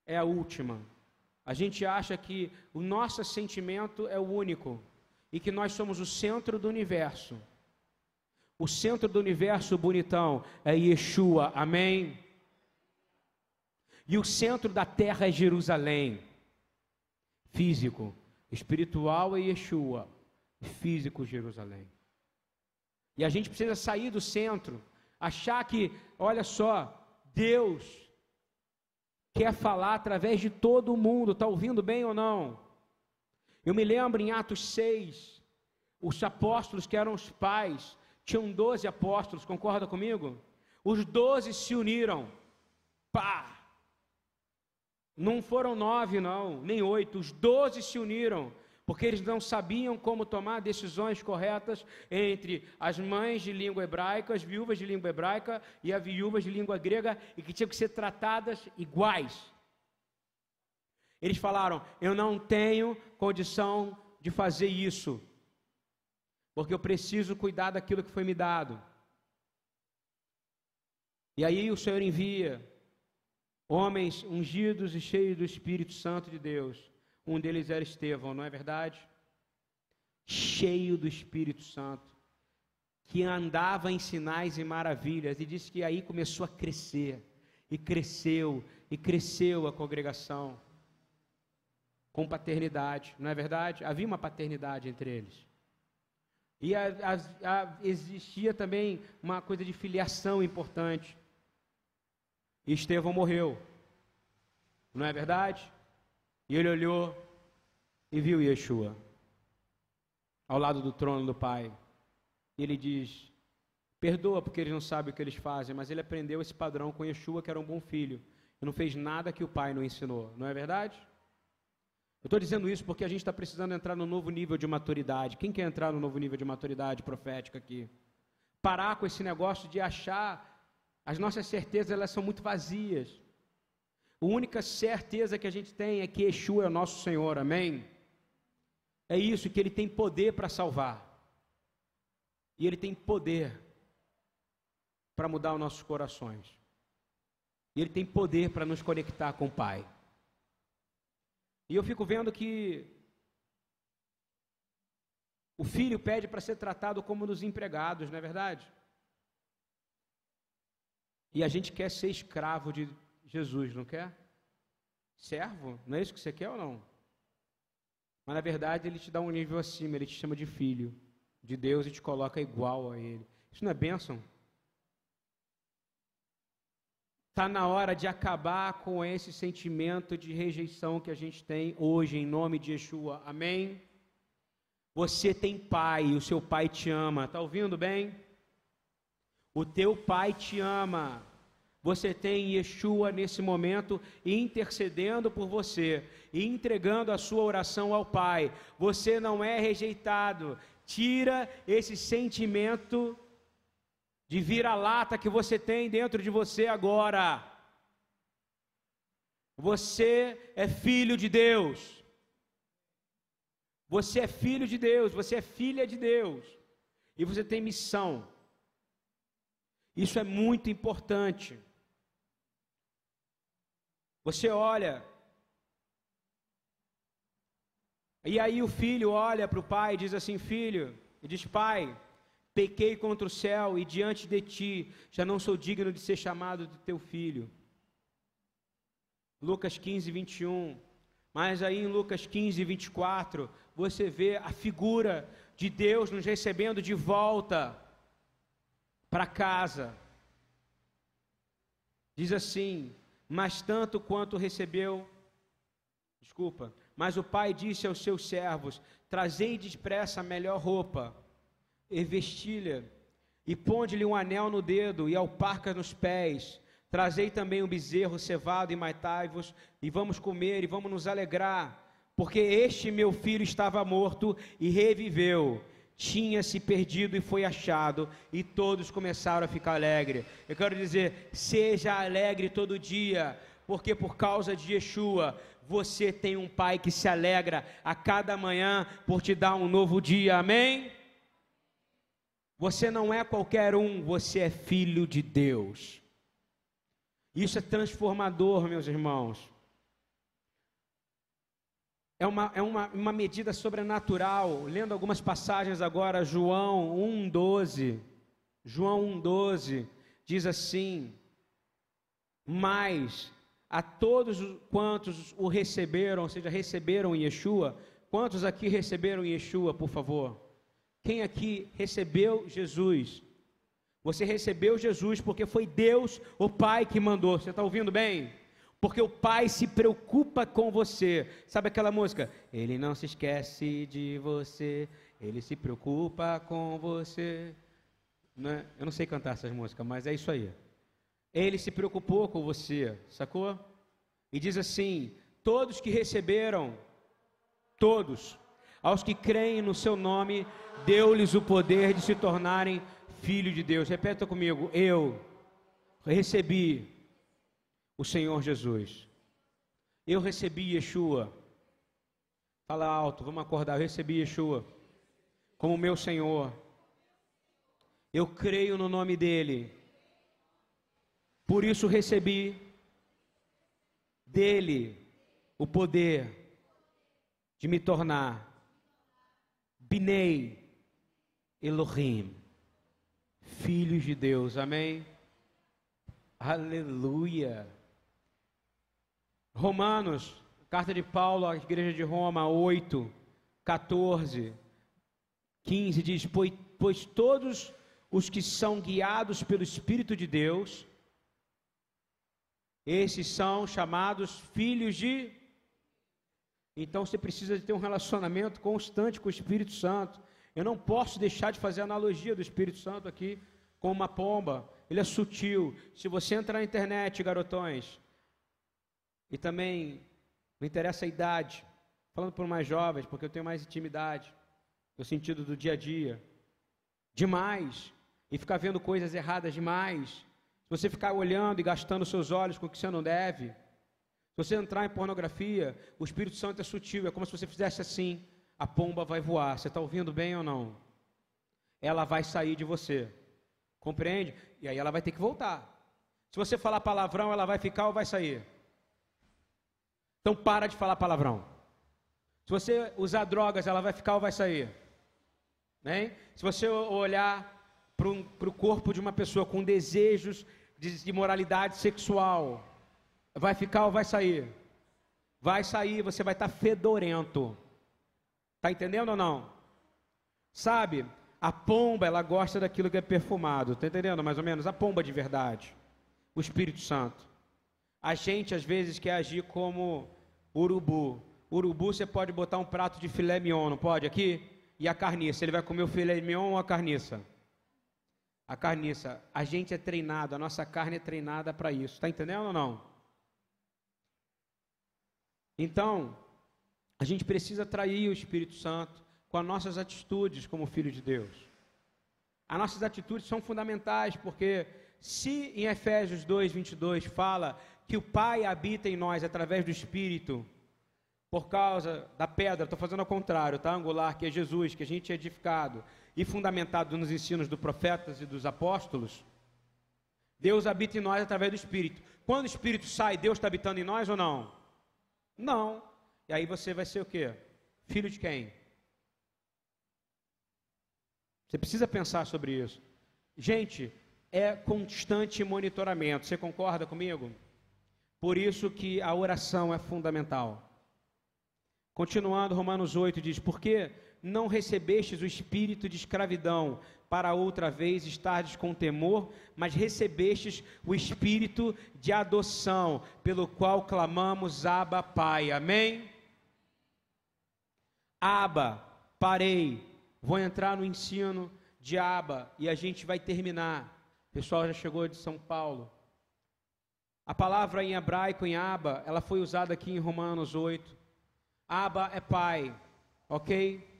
é a última. A gente acha que o nosso sentimento é o único e que nós somos o centro do universo. O centro do universo bonitão é Yeshua, amém? E o centro da terra é Jerusalém. Físico, espiritual é Yeshua, físico Jerusalém. E a gente precisa sair do centro Achar que, olha só, Deus quer falar através de todo mundo, está ouvindo bem ou não? Eu me lembro em Atos 6, os apóstolos que eram os pais, tinham 12 apóstolos, concorda comigo? Os 12 se uniram, pá! Não foram nove, não, nem oito, os 12 se uniram porque eles não sabiam como tomar decisões corretas entre as mães de língua hebraica, as viúvas de língua hebraica e as viúvas de língua grega, e que tinham que ser tratadas iguais. Eles falaram: Eu não tenho condição de fazer isso, porque eu preciso cuidar daquilo que foi me dado. E aí o Senhor envia homens ungidos e cheios do Espírito Santo de Deus um deles era Estevão, não é verdade? Cheio do Espírito Santo, que andava em sinais e maravilhas, e disse que aí começou a crescer, e cresceu, e cresceu a congregação, com paternidade, não é verdade? Havia uma paternidade entre eles. E a, a, a, existia também uma coisa de filiação importante. E Estevão morreu, não é verdade? E ele olhou e viu Yeshua ao lado do trono do Pai. E ele diz: Perdoa porque eles não sabem o que eles fazem, mas ele aprendeu esse padrão com Yeshua, que era um bom filho. E não fez nada que o Pai não ensinou, não é verdade? Eu estou dizendo isso porque a gente está precisando entrar no novo nível de maturidade. Quem quer entrar no novo nível de maturidade profética aqui? Parar com esse negócio de achar as nossas certezas elas são muito vazias. A única certeza que a gente tem é que Yeshua é o nosso Senhor, amém? É isso, que Ele tem poder para salvar. E Ele tem poder para mudar os nossos corações. E Ele tem poder para nos conectar com o Pai. E eu fico vendo que o filho pede para ser tratado como nos empregados, não é verdade? E a gente quer ser escravo de Jesus, não quer? Servo? Não é isso que você quer ou não? Mas na verdade ele te dá um nível acima, ele te chama de filho de Deus e te coloca igual a ele. Isso não é bênção? Está na hora de acabar com esse sentimento de rejeição que a gente tem hoje, em nome de Yeshua. Amém? Você tem pai, o seu pai te ama. Está ouvindo bem? O teu pai te ama. Você tem Yeshua nesse momento intercedendo por você e entregando a sua oração ao Pai. Você não é rejeitado. Tira esse sentimento de vira-lata que você tem dentro de você agora. Você é filho de Deus. Você é filho de Deus, você é filha de Deus. E você tem missão. Isso é muito importante. Você olha. E aí o filho olha para o pai e diz assim: Filho, e diz: Pai, pequei contra o céu e diante de ti já não sou digno de ser chamado de teu filho. Lucas 15, 21. Mas aí em Lucas 15, 24, você vê a figura de Deus nos recebendo de volta para casa. Diz assim: mas tanto quanto recebeu, desculpa, mas o pai disse aos seus servos: Trazei depressa a melhor roupa, e vestilha, e ponde-lhe um anel no dedo e alparca nos pés. Trazei também um bezerro cevado e maitai-vos, e vamos comer e vamos nos alegrar, porque este meu filho estava morto e reviveu tinha se perdido e foi achado, e todos começaram a ficar alegres. Eu quero dizer, seja alegre todo dia, porque por causa de Yeshua, você tem um pai que se alegra a cada manhã por te dar um novo dia, amém? Você não é qualquer um, você é filho de Deus. Isso é transformador, meus irmãos é uma, é uma, uma medida sobrenatural. Lendo algumas passagens agora, João 1,12. João 1,12 diz assim: Mas a todos quantos o receberam, ou seja, receberam Yeshua, quantos aqui receberam Yeshua, por favor? Quem aqui recebeu Jesus? Você recebeu Jesus porque foi Deus, o Pai, que mandou. Você está ouvindo bem? Porque o Pai se preocupa com você. Sabe aquela música? Ele não se esquece de você, ele se preocupa com você. Né? Eu não sei cantar essas músicas, mas é isso aí. Ele se preocupou com você, sacou? E diz assim: todos que receberam, todos, aos que creem no seu nome, deu-lhes o poder de se tornarem filho de Deus. Repeta comigo: eu recebi o Senhor Jesus. Eu recebi Yeshua. Fala alto, vamos acordar. Eu recebi Yeshua como meu Senhor. Eu creio no nome dEle. Por isso recebi dele o poder de me tornar Binei Elohim, filhos de Deus. Amém? Aleluia. Romanos, carta de Paulo à igreja de Roma 8, 14, 15 diz: pois, pois todos os que são guiados pelo Espírito de Deus, esses são chamados filhos de. Então você precisa de ter um relacionamento constante com o Espírito Santo. Eu não posso deixar de fazer a analogia do Espírito Santo aqui com uma pomba. Ele é sutil. Se você entrar na internet, garotões, e também não interessa a idade, falando por mais jovens, porque eu tenho mais intimidade, no sentido do dia a dia, demais, e ficar vendo coisas erradas demais, se você ficar olhando e gastando seus olhos com o que você não deve, se você entrar em pornografia, o Espírito Santo é sutil, é como se você fizesse assim, a pomba vai voar. Você está ouvindo bem ou não? Ela vai sair de você. Compreende? E aí ela vai ter que voltar. Se você falar palavrão, ela vai ficar ou vai sair? Então para de falar palavrão. Se você usar drogas, ela vai ficar ou vai sair? Né? Se você olhar para o corpo de uma pessoa com desejos de, de moralidade sexual, vai ficar ou vai sair? Vai sair, você vai estar tá fedorento. Está entendendo ou não? Sabe, a pomba, ela gosta daquilo que é perfumado. Está entendendo mais ou menos? A pomba de verdade. O Espírito Santo. A gente, às vezes, quer agir como urubu. Urubu você pode botar um prato de filé mignon, não pode? Aqui? E a carniça. Ele vai comer o filé mignon ou a carniça? A carniça. A gente é treinado, a nossa carne é treinada para isso. Está entendendo ou não? Então, a gente precisa atrair o Espírito Santo com as nossas atitudes como filho de Deus. As nossas atitudes são fundamentais, porque se em Efésios 2, 22 fala que o Pai habita em nós através do Espírito, por causa da pedra, estou fazendo ao contrário, tá? Angular, que é Jesus, que a gente é edificado e fundamentado nos ensinos dos profetas e dos apóstolos. Deus habita em nós através do Espírito. Quando o Espírito sai, Deus está habitando em nós ou não? Não. E aí você vai ser o quê? Filho de quem? Você precisa pensar sobre isso. Gente, é constante monitoramento. Você concorda comigo? Por isso que a oração é fundamental. Continuando, Romanos 8 diz: Porque não recebestes o espírito de escravidão para outra vez estardes com temor, mas recebestes o espírito de adoção, pelo qual clamamos Abba, Pai. Amém? Aba, parei. Vou entrar no ensino de Aba e a gente vai terminar. O pessoal já chegou de São Paulo. A palavra em hebraico, em Aba, ela foi usada aqui em Romanos 8. Aba é pai, ok?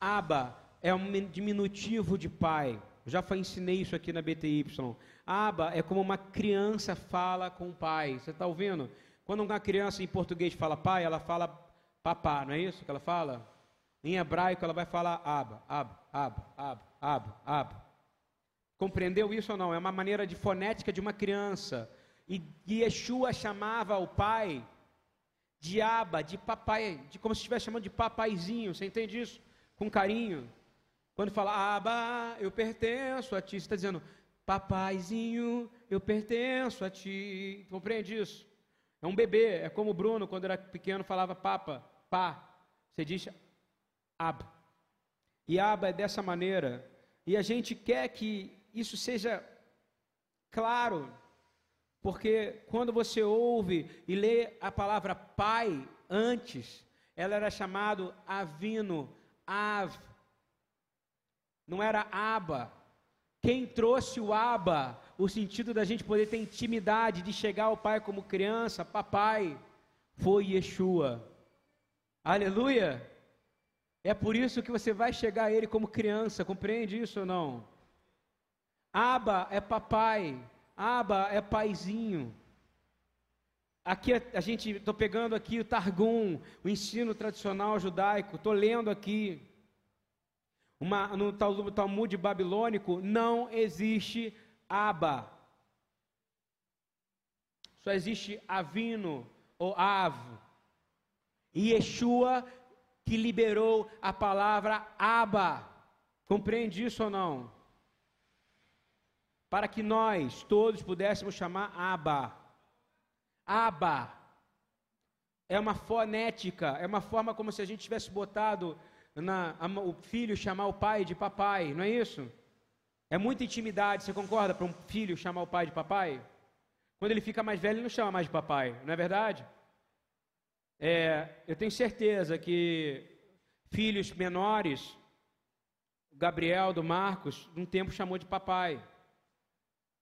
Aba é um diminutivo de pai. Eu já ensinei isso aqui na BTY. Aba é como uma criança fala com o pai. Você está ouvindo? Quando uma criança em português fala pai, ela fala papá, não é isso que ela fala? Em hebraico ela vai falar aba, aba, aba, aba, aba, aba. Compreendeu isso ou não? É uma maneira de fonética de uma criança. E Yeshua chamava o pai de aba, de papai, de como se estivesse chamando de papaizinho. Você entende isso? Com carinho. Quando fala aba, eu pertenço a ti, você está dizendo papaizinho, eu pertenço a ti. Compreende isso? É um bebê, é como o Bruno, quando era pequeno, falava papa, pá. Você diz aba. E aba é dessa maneira. E a gente quer que isso seja claro, porque quando você ouve e lê a palavra pai antes, ela era chamado avino, av, não era aba. Quem trouxe o aba, o sentido da gente poder ter intimidade, de chegar ao pai como criança, papai, foi Yeshua. Aleluia! É por isso que você vai chegar a ele como criança, compreende isso ou não? Aba é papai, Aba é paizinho. Aqui a gente, estou pegando aqui o Targum, o ensino tradicional judaico, estou lendo aqui. Uma, no Talmud babilônico não existe Aba. Só existe Avino ou Av. E Yeshua que liberou a palavra Aba. Compreende isso ou não? para que nós todos pudéssemos chamar Abba. Abba é uma fonética, é uma forma como se a gente tivesse botado na, a, o filho chamar o pai de papai, não é isso? É muita intimidade, você concorda para um filho chamar o pai de papai? Quando ele fica mais velho, ele não chama mais de papai, não é verdade? É, eu tenho certeza que filhos menores, Gabriel, do Marcos, um tempo chamou de papai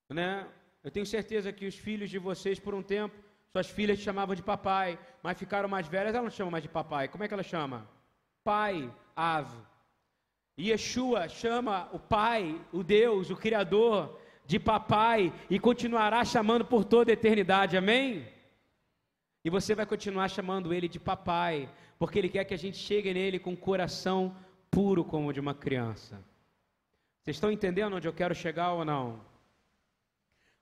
né? Eu tenho certeza que os filhos de vocês, por um tempo, suas filhas te chamavam de papai, mas ficaram mais velhas, elas não chamam mais de papai. Como é que ela chama? Pai, ave. E Yeshua chama o Pai, o Deus, o Criador, de papai e continuará chamando por toda a eternidade, amém? E você vai continuar chamando ele de papai, porque ele quer que a gente chegue nele com o coração puro como o de uma criança. Vocês estão entendendo onde eu quero chegar ou não?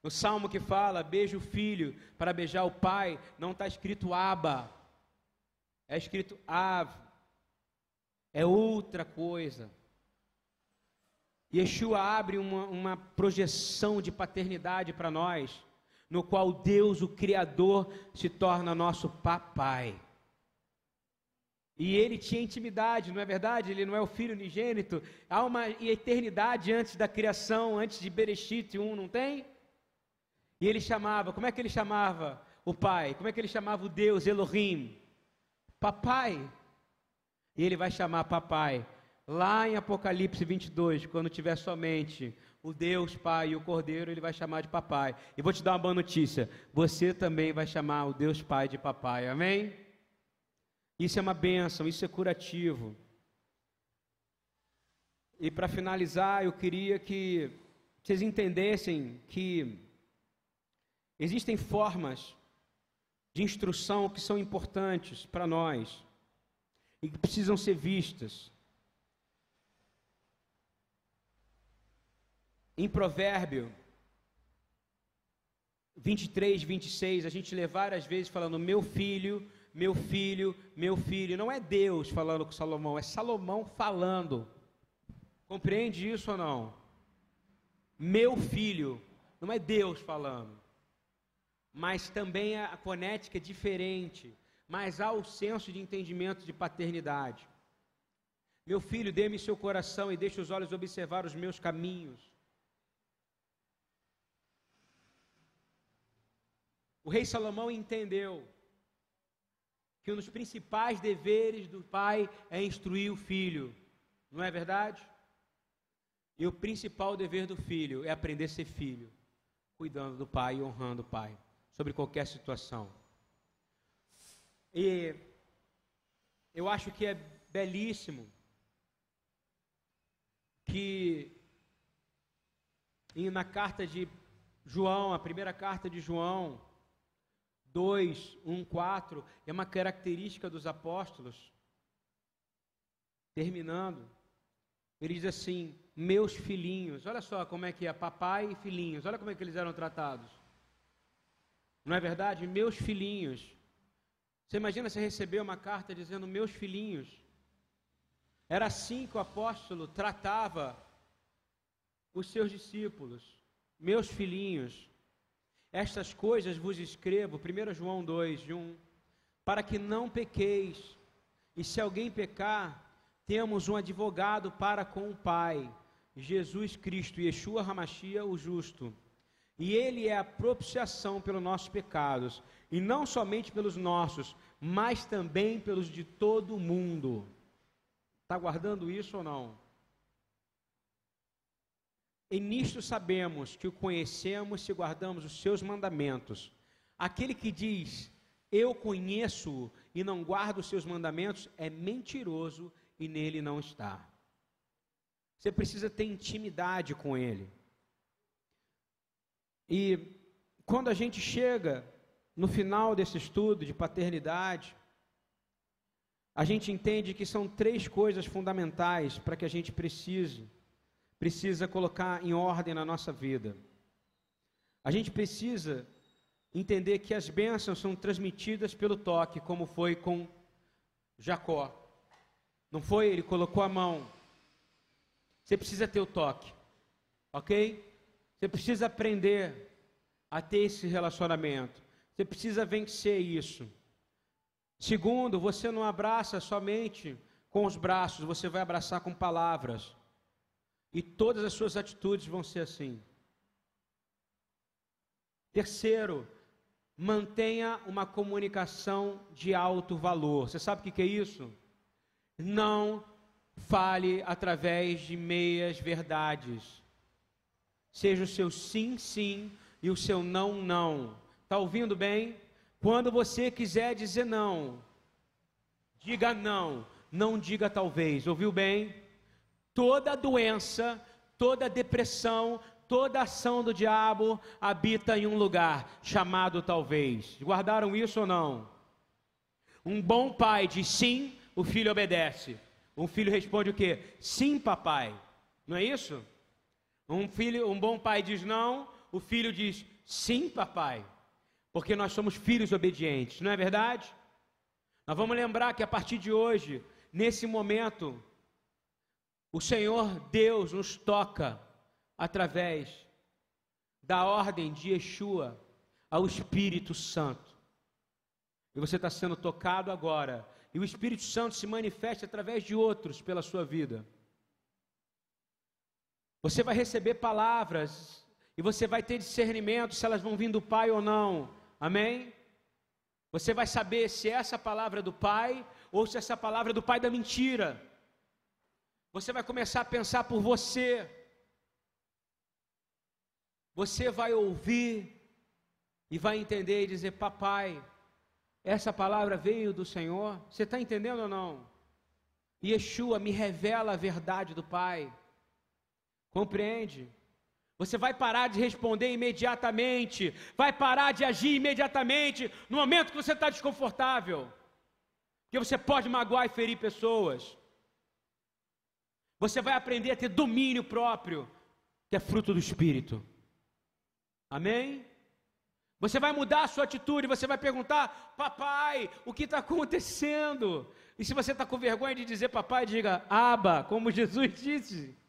No salmo que fala, beija o filho para beijar o pai, não está escrito aba, é escrito ave, é outra coisa. Yeshua abre uma, uma projeção de paternidade para nós, no qual Deus, o Criador, se torna nosso papai. E ele tinha intimidade, não é verdade? Ele não é o filho unigênito. Há uma eternidade antes da criação, antes de Bereshit 1, não tem? E ele chamava, como é que ele chamava o pai? Como é que ele chamava o Deus Elohim? Papai. E ele vai chamar papai. Lá em Apocalipse 22, quando tiver somente o Deus Pai e o Cordeiro, ele vai chamar de papai. E vou te dar uma boa notícia: você também vai chamar o Deus Pai de papai, amém? Isso é uma bênção, isso é curativo. E para finalizar, eu queria que vocês entendessem que Existem formas de instrução que são importantes para nós e que precisam ser vistas. Em Provérbio 23, 26, a gente lê várias vezes falando: Meu filho, meu filho, meu filho. Não é Deus falando com Salomão, é Salomão falando. Compreende isso ou não? Meu filho, não é Deus falando mas também a fonética é diferente, mas há o senso de entendimento de paternidade. Meu filho, dê-me seu coração e deixe os olhos observar os meus caminhos. O rei Salomão entendeu que um dos principais deveres do pai é instruir o filho, não é verdade? E o principal dever do filho é aprender a ser filho, cuidando do pai e honrando o pai sobre qualquer situação. E eu acho que é belíssimo que na carta de João, a primeira carta de João 2, 1, 4, é uma característica dos apóstolos. Terminando, ele diz assim: Meus filhinhos, olha só como é que é, papai e filhinhos, olha como é que eles eram tratados. Não é verdade? Meus filhinhos. Você imagina se receber uma carta dizendo meus filhinhos. Era assim que o apóstolo tratava os seus discípulos. Meus filhinhos. Estas coisas vos escrevo, 1 João 2, de 1, para que não pequeis. E se alguém pecar, temos um advogado para com o Pai, Jesus Cristo, Yeshua Hamashia, o justo. E ele é a propiciação pelos nossos pecados, e não somente pelos nossos, mas também pelos de todo o mundo. Está guardando isso ou não? E nisto sabemos que o conhecemos se guardamos os seus mandamentos. Aquele que diz, eu conheço e não guardo os seus mandamentos, é mentiroso e nele não está. Você precisa ter intimidade com ele. E quando a gente chega no final desse estudo de paternidade, a gente entende que são três coisas fundamentais para que a gente precise precisa colocar em ordem na nossa vida. A gente precisa entender que as bênçãos são transmitidas pelo toque, como foi com Jacó. Não foi? Ele colocou a mão. Você precisa ter o toque, ok? Você precisa aprender a ter esse relacionamento. Você precisa vencer isso. Segundo, você não abraça somente com os braços, você vai abraçar com palavras. E todas as suas atitudes vão ser assim. Terceiro, mantenha uma comunicação de alto valor. Você sabe o que é isso? Não fale através de meias verdades. Seja o seu sim, sim e o seu não, não. Está ouvindo bem? Quando você quiser dizer não, diga não, não diga talvez. Ouviu bem? Toda doença, toda depressão, toda ação do diabo habita em um lugar chamado talvez. Guardaram isso ou não? Um bom pai diz sim, o filho obedece. Um filho responde o quê? Sim, papai. Não é isso? Um filho, um bom pai diz não, o filho diz sim, papai. Porque nós somos filhos obedientes, não é verdade? Nós vamos lembrar que a partir de hoje, nesse momento, o Senhor Deus nos toca através da ordem de Yeshua ao Espírito Santo. E você está sendo tocado agora. E o Espírito Santo se manifesta através de outros pela sua vida. Você vai receber palavras e você vai ter discernimento se elas vão vir do Pai ou não. Amém? Você vai saber se essa palavra é do Pai ou se essa palavra é do Pai da mentira. Você vai começar a pensar por você. Você vai ouvir e vai entender e dizer: Papai, essa palavra veio do Senhor. Você está entendendo ou não? Yeshua me revela a verdade do Pai. Compreende? Você vai parar de responder imediatamente, vai parar de agir imediatamente no momento que você está desconfortável, porque você pode magoar e ferir pessoas. Você vai aprender a ter domínio próprio, que é fruto do Espírito. Amém? Você vai mudar a sua atitude, você vai perguntar, papai, o que está acontecendo? E se você está com vergonha de dizer papai, diga, aba, como Jesus disse.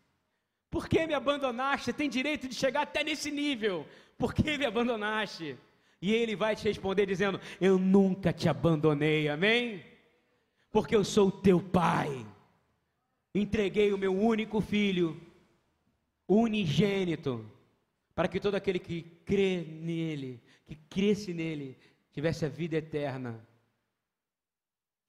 Por que me abandonaste? Você tem direito de chegar até nesse nível. Por que me abandonaste? E ele vai te responder dizendo: Eu nunca te abandonei, amém? Porque eu sou o teu pai entreguei o meu único filho, unigênito, para que todo aquele que crê nele, que cresce nele, tivesse a vida eterna.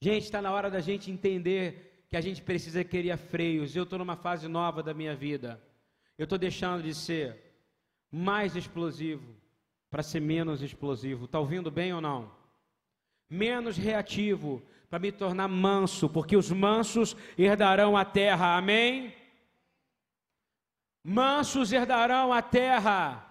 Gente, está na hora da gente entender que a gente precisa criar freios. Eu estou numa fase nova da minha vida. Eu estou deixando de ser mais explosivo para ser menos explosivo. Está ouvindo bem ou não? Menos reativo para me tornar manso, porque os mansos herdarão a terra. Amém? Mansos herdarão a terra.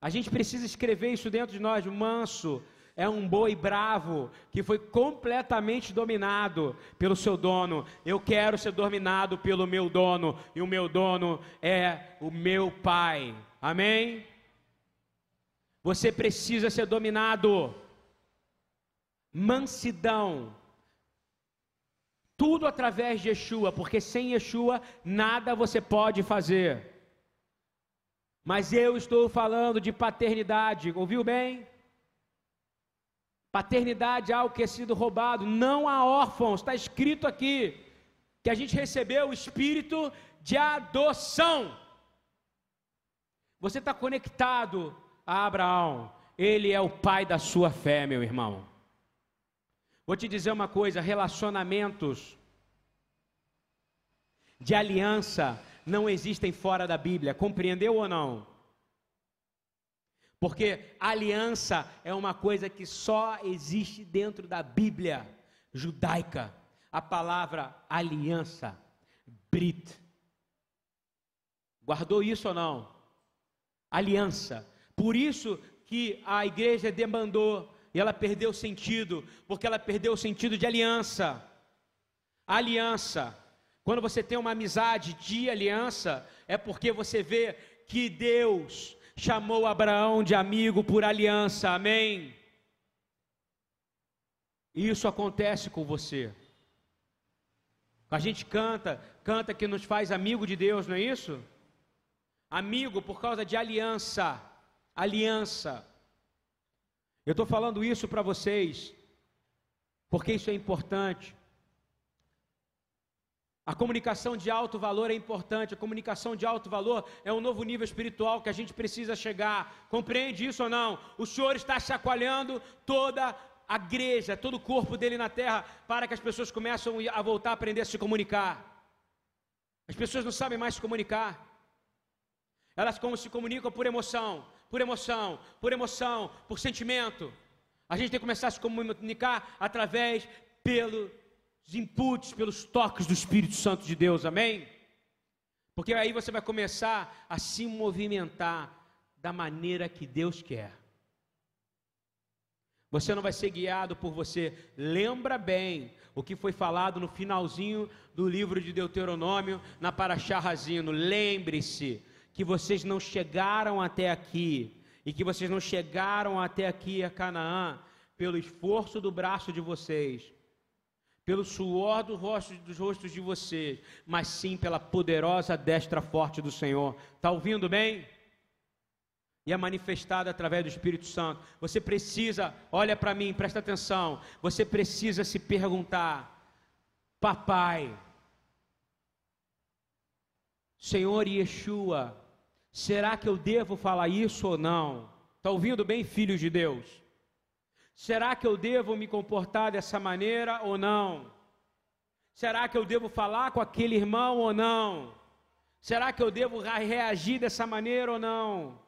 A gente precisa escrever isso dentro de nós. Manso é um boi bravo que foi completamente dominado pelo seu dono. Eu quero ser dominado pelo meu dono e o meu dono é o meu pai. Amém? Você precisa ser dominado mansidão. Tudo através de Yeshua, porque sem Yeshua nada você pode fazer. Mas eu estou falando de paternidade, ouviu bem? Paternidade algo que é sido roubado, não há órfãos, está escrito aqui que a gente recebeu o espírito de adoção. Você está conectado a Abraão, ele é o pai da sua fé, meu irmão. Vou te dizer uma coisa: relacionamentos de aliança não existem fora da Bíblia, compreendeu ou não? Porque aliança é uma coisa que só existe dentro da Bíblia judaica. A palavra aliança, Brit. Guardou isso ou não? Aliança. Por isso que a igreja demandou e ela perdeu o sentido, porque ela perdeu o sentido de aliança. Aliança. Quando você tem uma amizade de aliança, é porque você vê que Deus chamou Abraão de amigo por aliança, amém? Isso acontece com você. A gente canta, canta que nos faz amigo de Deus, não é isso? Amigo por causa de aliança, aliança. Eu estou falando isso para vocês, porque isso é importante. A comunicação de alto valor é importante, a comunicação de alto valor é um novo nível espiritual que a gente precisa chegar. Compreende isso ou não? O Senhor está chacoalhando toda a igreja, todo o corpo dele na terra, para que as pessoas comecem a voltar a aprender a se comunicar. As pessoas não sabem mais se comunicar. Elas como se comunicam por emoção, por emoção, por emoção, por sentimento. A gente tem que começar a se comunicar através pelo inputs, pelos toques do Espírito Santo de Deus, amém? Porque aí você vai começar a se movimentar da maneira que Deus quer. Você não vai ser guiado por você. Lembra bem o que foi falado no finalzinho do livro de Deuteronômio, na Paraxá Razino. Lembre-se que vocês não chegaram até aqui e que vocês não chegaram até aqui a Canaã pelo esforço do braço de vocês, pelo suor do rosto, dos rostos de vocês, mas sim pela poderosa destra forte do Senhor. Está ouvindo bem? E é manifestada através do Espírito Santo. Você precisa, olha para mim, presta atenção. Você precisa se perguntar: Papai, Senhor Yeshua, será que eu devo falar isso ou não? Está ouvindo bem, filhos de Deus? Será que eu devo me comportar dessa maneira ou não? Será que eu devo falar com aquele irmão ou não? Será que eu devo reagir dessa maneira ou não?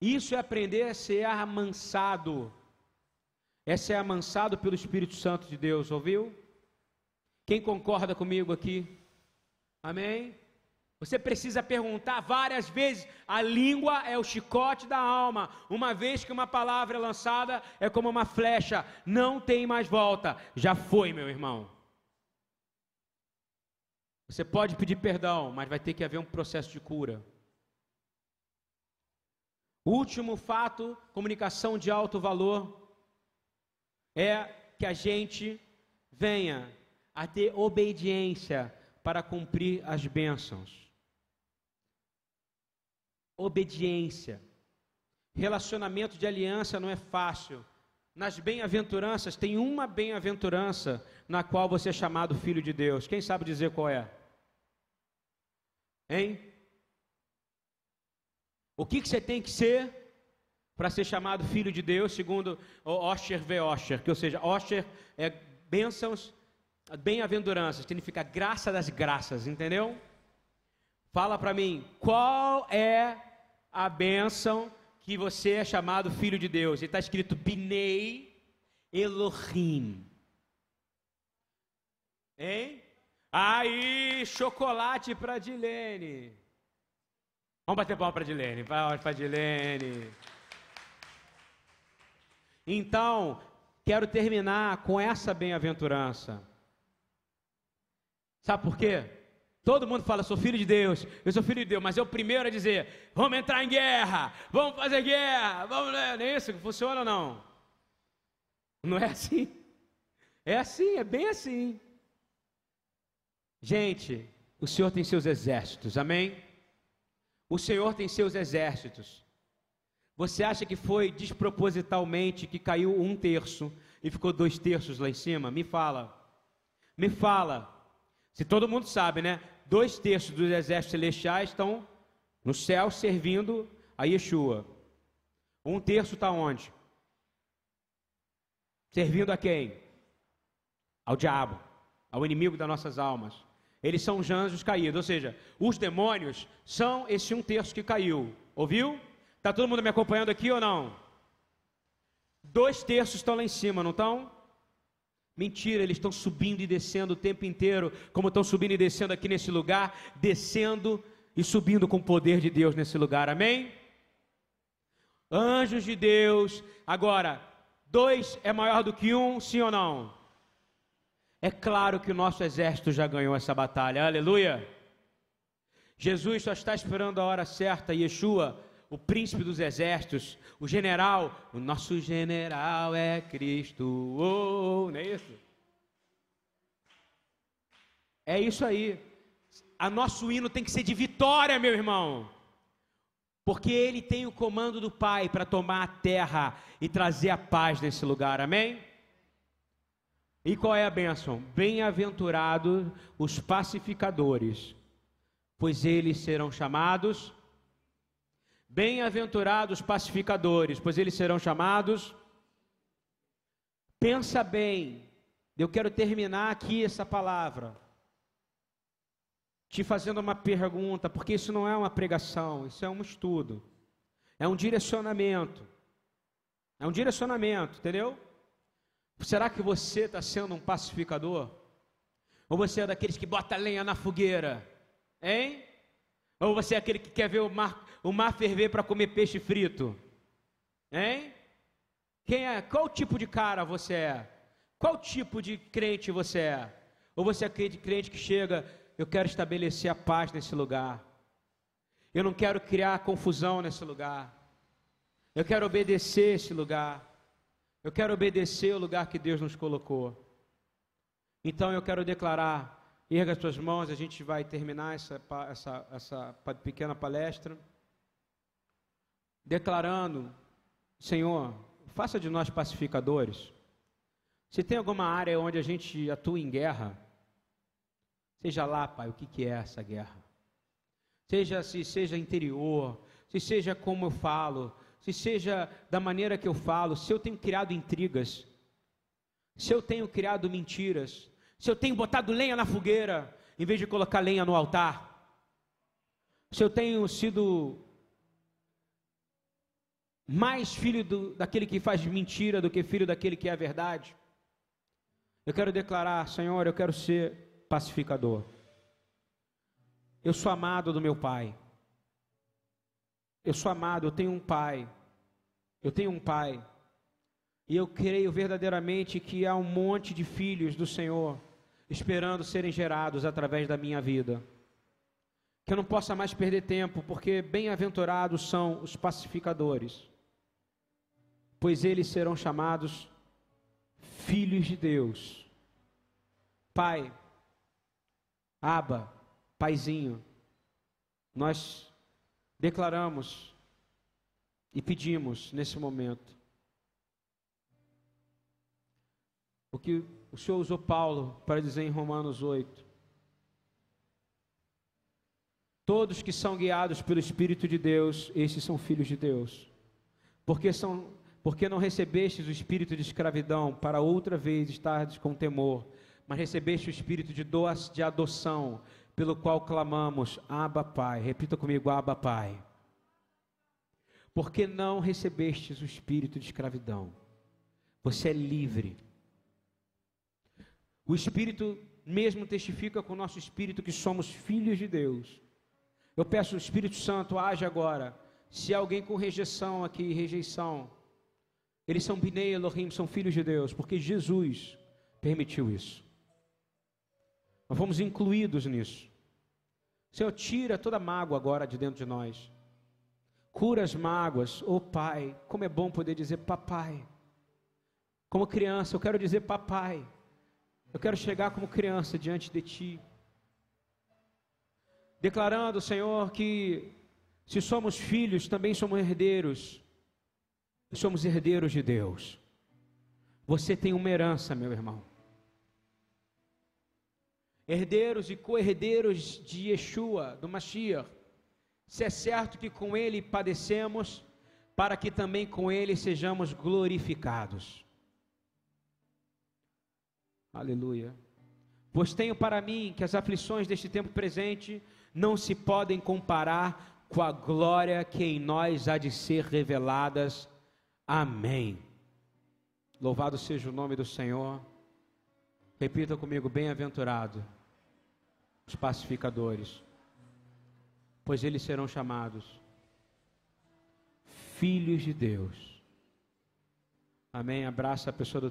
Isso é aprender a ser amansado. É ser amansado pelo Espírito Santo de Deus, ouviu? Quem concorda comigo aqui? Amém? Você precisa perguntar várias vezes. A língua é o chicote da alma. Uma vez que uma palavra é lançada, é como uma flecha, não tem mais volta. Já foi, meu irmão. Você pode pedir perdão, mas vai ter que haver um processo de cura. Último fato, comunicação de alto valor, é que a gente venha a ter obediência para cumprir as bênçãos obediência. Relacionamento de aliança não é fácil. Nas bem-aventuranças, tem uma bem-aventurança na qual você é chamado filho de Deus. Quem sabe dizer qual é? Hein? O que, que você tem que ser para ser chamado filho de Deus, segundo Osher V. Osher, que ou seja, Osher é bênçãos, bem-aventuranças, significa graça das graças, entendeu? Fala para mim, qual é a bênção que você é chamado filho de Deus. E está escrito Binei Elohim. Hein? Aí, chocolate para Dilene. Vamos bater palma para Dilene. Para Dilene. Então, quero terminar com essa bem-aventurança. Sabe por quê? Todo mundo fala, sou filho de Deus, eu sou filho de Deus, mas é o primeiro a dizer, vamos entrar em guerra, vamos fazer guerra, vamos, não é isso que funciona ou não? Não é assim? É assim, é bem assim. Gente, o Senhor tem seus exércitos, amém? O Senhor tem seus exércitos. Você acha que foi despropositalmente que caiu um terço e ficou dois terços lá em cima? Me fala. Me fala. Se todo mundo sabe, né? Dois terços dos exércitos celestiais estão no céu servindo a Yeshua. Um terço está onde? Servindo a quem? Ao diabo, ao inimigo das nossas almas. Eles são os anjos caídos, ou seja, os demônios são esse um terço que caiu. Ouviu? Está todo mundo me acompanhando aqui ou não? Dois terços estão lá em cima, não estão? Mentira, eles estão subindo e descendo o tempo inteiro, como estão subindo e descendo aqui nesse lugar, descendo e subindo com o poder de Deus nesse lugar, amém? Anjos de Deus, agora, dois é maior do que um, sim ou não? É claro que o nosso exército já ganhou essa batalha, aleluia. Jesus só está esperando a hora certa, Yeshua, o príncipe dos exércitos, o general, o nosso general é Cristo, oh, não é isso? É isso aí. A nosso hino tem que ser de vitória, meu irmão. Porque ele tem o comando do Pai para tomar a terra e trazer a paz nesse lugar, amém? E qual é a bênção? Bem-aventurados os pacificadores, pois eles serão chamados Bem-aventurados pacificadores, pois eles serão chamados. Pensa bem, eu quero terminar aqui essa palavra, te fazendo uma pergunta, porque isso não é uma pregação, isso é um estudo, é um direcionamento, é um direcionamento, entendeu? Será que você está sendo um pacificador? Ou você é daqueles que bota lenha na fogueira? Hein? Ou você é aquele que quer ver o mar, o mar ferver para comer peixe frito? Hein? Quem é? Qual tipo de cara você é? Qual tipo de crente você é? Ou você é aquele crente que chega, eu quero estabelecer a paz nesse lugar. Eu não quero criar confusão nesse lugar. Eu quero obedecer esse lugar. Eu quero obedecer o lugar que Deus nos colocou. Então eu quero declarar Erga as suas mãos, a gente vai terminar essa, essa, essa pequena palestra. Declarando, Senhor, faça de nós pacificadores. Se tem alguma área onde a gente atua em guerra, seja lá, Pai, o que, que é essa guerra? Seja se seja interior, se seja como eu falo, se seja da maneira que eu falo, se eu tenho criado intrigas, se eu tenho criado mentiras, se eu tenho botado lenha na fogueira, em vez de colocar lenha no altar, se eu tenho sido mais filho do, daquele que faz mentira do que filho daquele que é a verdade, eu quero declarar, Senhor, eu quero ser pacificador. Eu sou amado do meu Pai. Eu sou amado, eu tenho um Pai. Eu tenho um Pai. E eu creio verdadeiramente que há um monte de filhos do Senhor esperando serem gerados através da minha vida. Que eu não possa mais perder tempo, porque bem-aventurados são os pacificadores, pois eles serão chamados filhos de Deus. Pai, Aba, Paizinho, nós declaramos e pedimos nesse momento o que o Senhor usou Paulo para dizer em Romanos 8. Todos que são guiados pelo Espírito de Deus, esses são filhos de Deus. Porque são porque não recebestes o espírito de escravidão para outra vez estardes com temor, mas recebeste o espírito de, de adoção, pelo qual clamamos, Abba Pai. Repita comigo, Abba Pai. Porque não recebestes o espírito de escravidão. Você é livre o Espírito mesmo testifica com o nosso espírito que somos filhos de Deus. Eu peço Espírito Santo, age agora. Se alguém com rejeição aqui, rejeição, eles são Binei Elohim, são filhos de Deus, porque Jesus permitiu isso. Nós fomos incluídos nisso. Senhor, tira toda mágoa agora de dentro de nós. Cura as mágoas. Oh Pai, como é bom poder dizer papai. Como criança, eu quero dizer papai. Eu quero chegar como criança diante de Ti, declarando, Senhor, que se somos filhos, também somos herdeiros, somos herdeiros de Deus. Você tem uma herança, meu irmão. herdeiros e co-herdeiros de Yeshua, do Mashiach, se é certo que com ele padecemos, para que também com ele sejamos glorificados. Aleluia. Pois tenho para mim que as aflições deste tempo presente não se podem comparar com a glória que em nós há de ser reveladas. Amém. Louvado seja o nome do Senhor. Repita comigo: bem-aventurado os pacificadores, pois eles serão chamados filhos de Deus. Amém. Abraça a pessoa do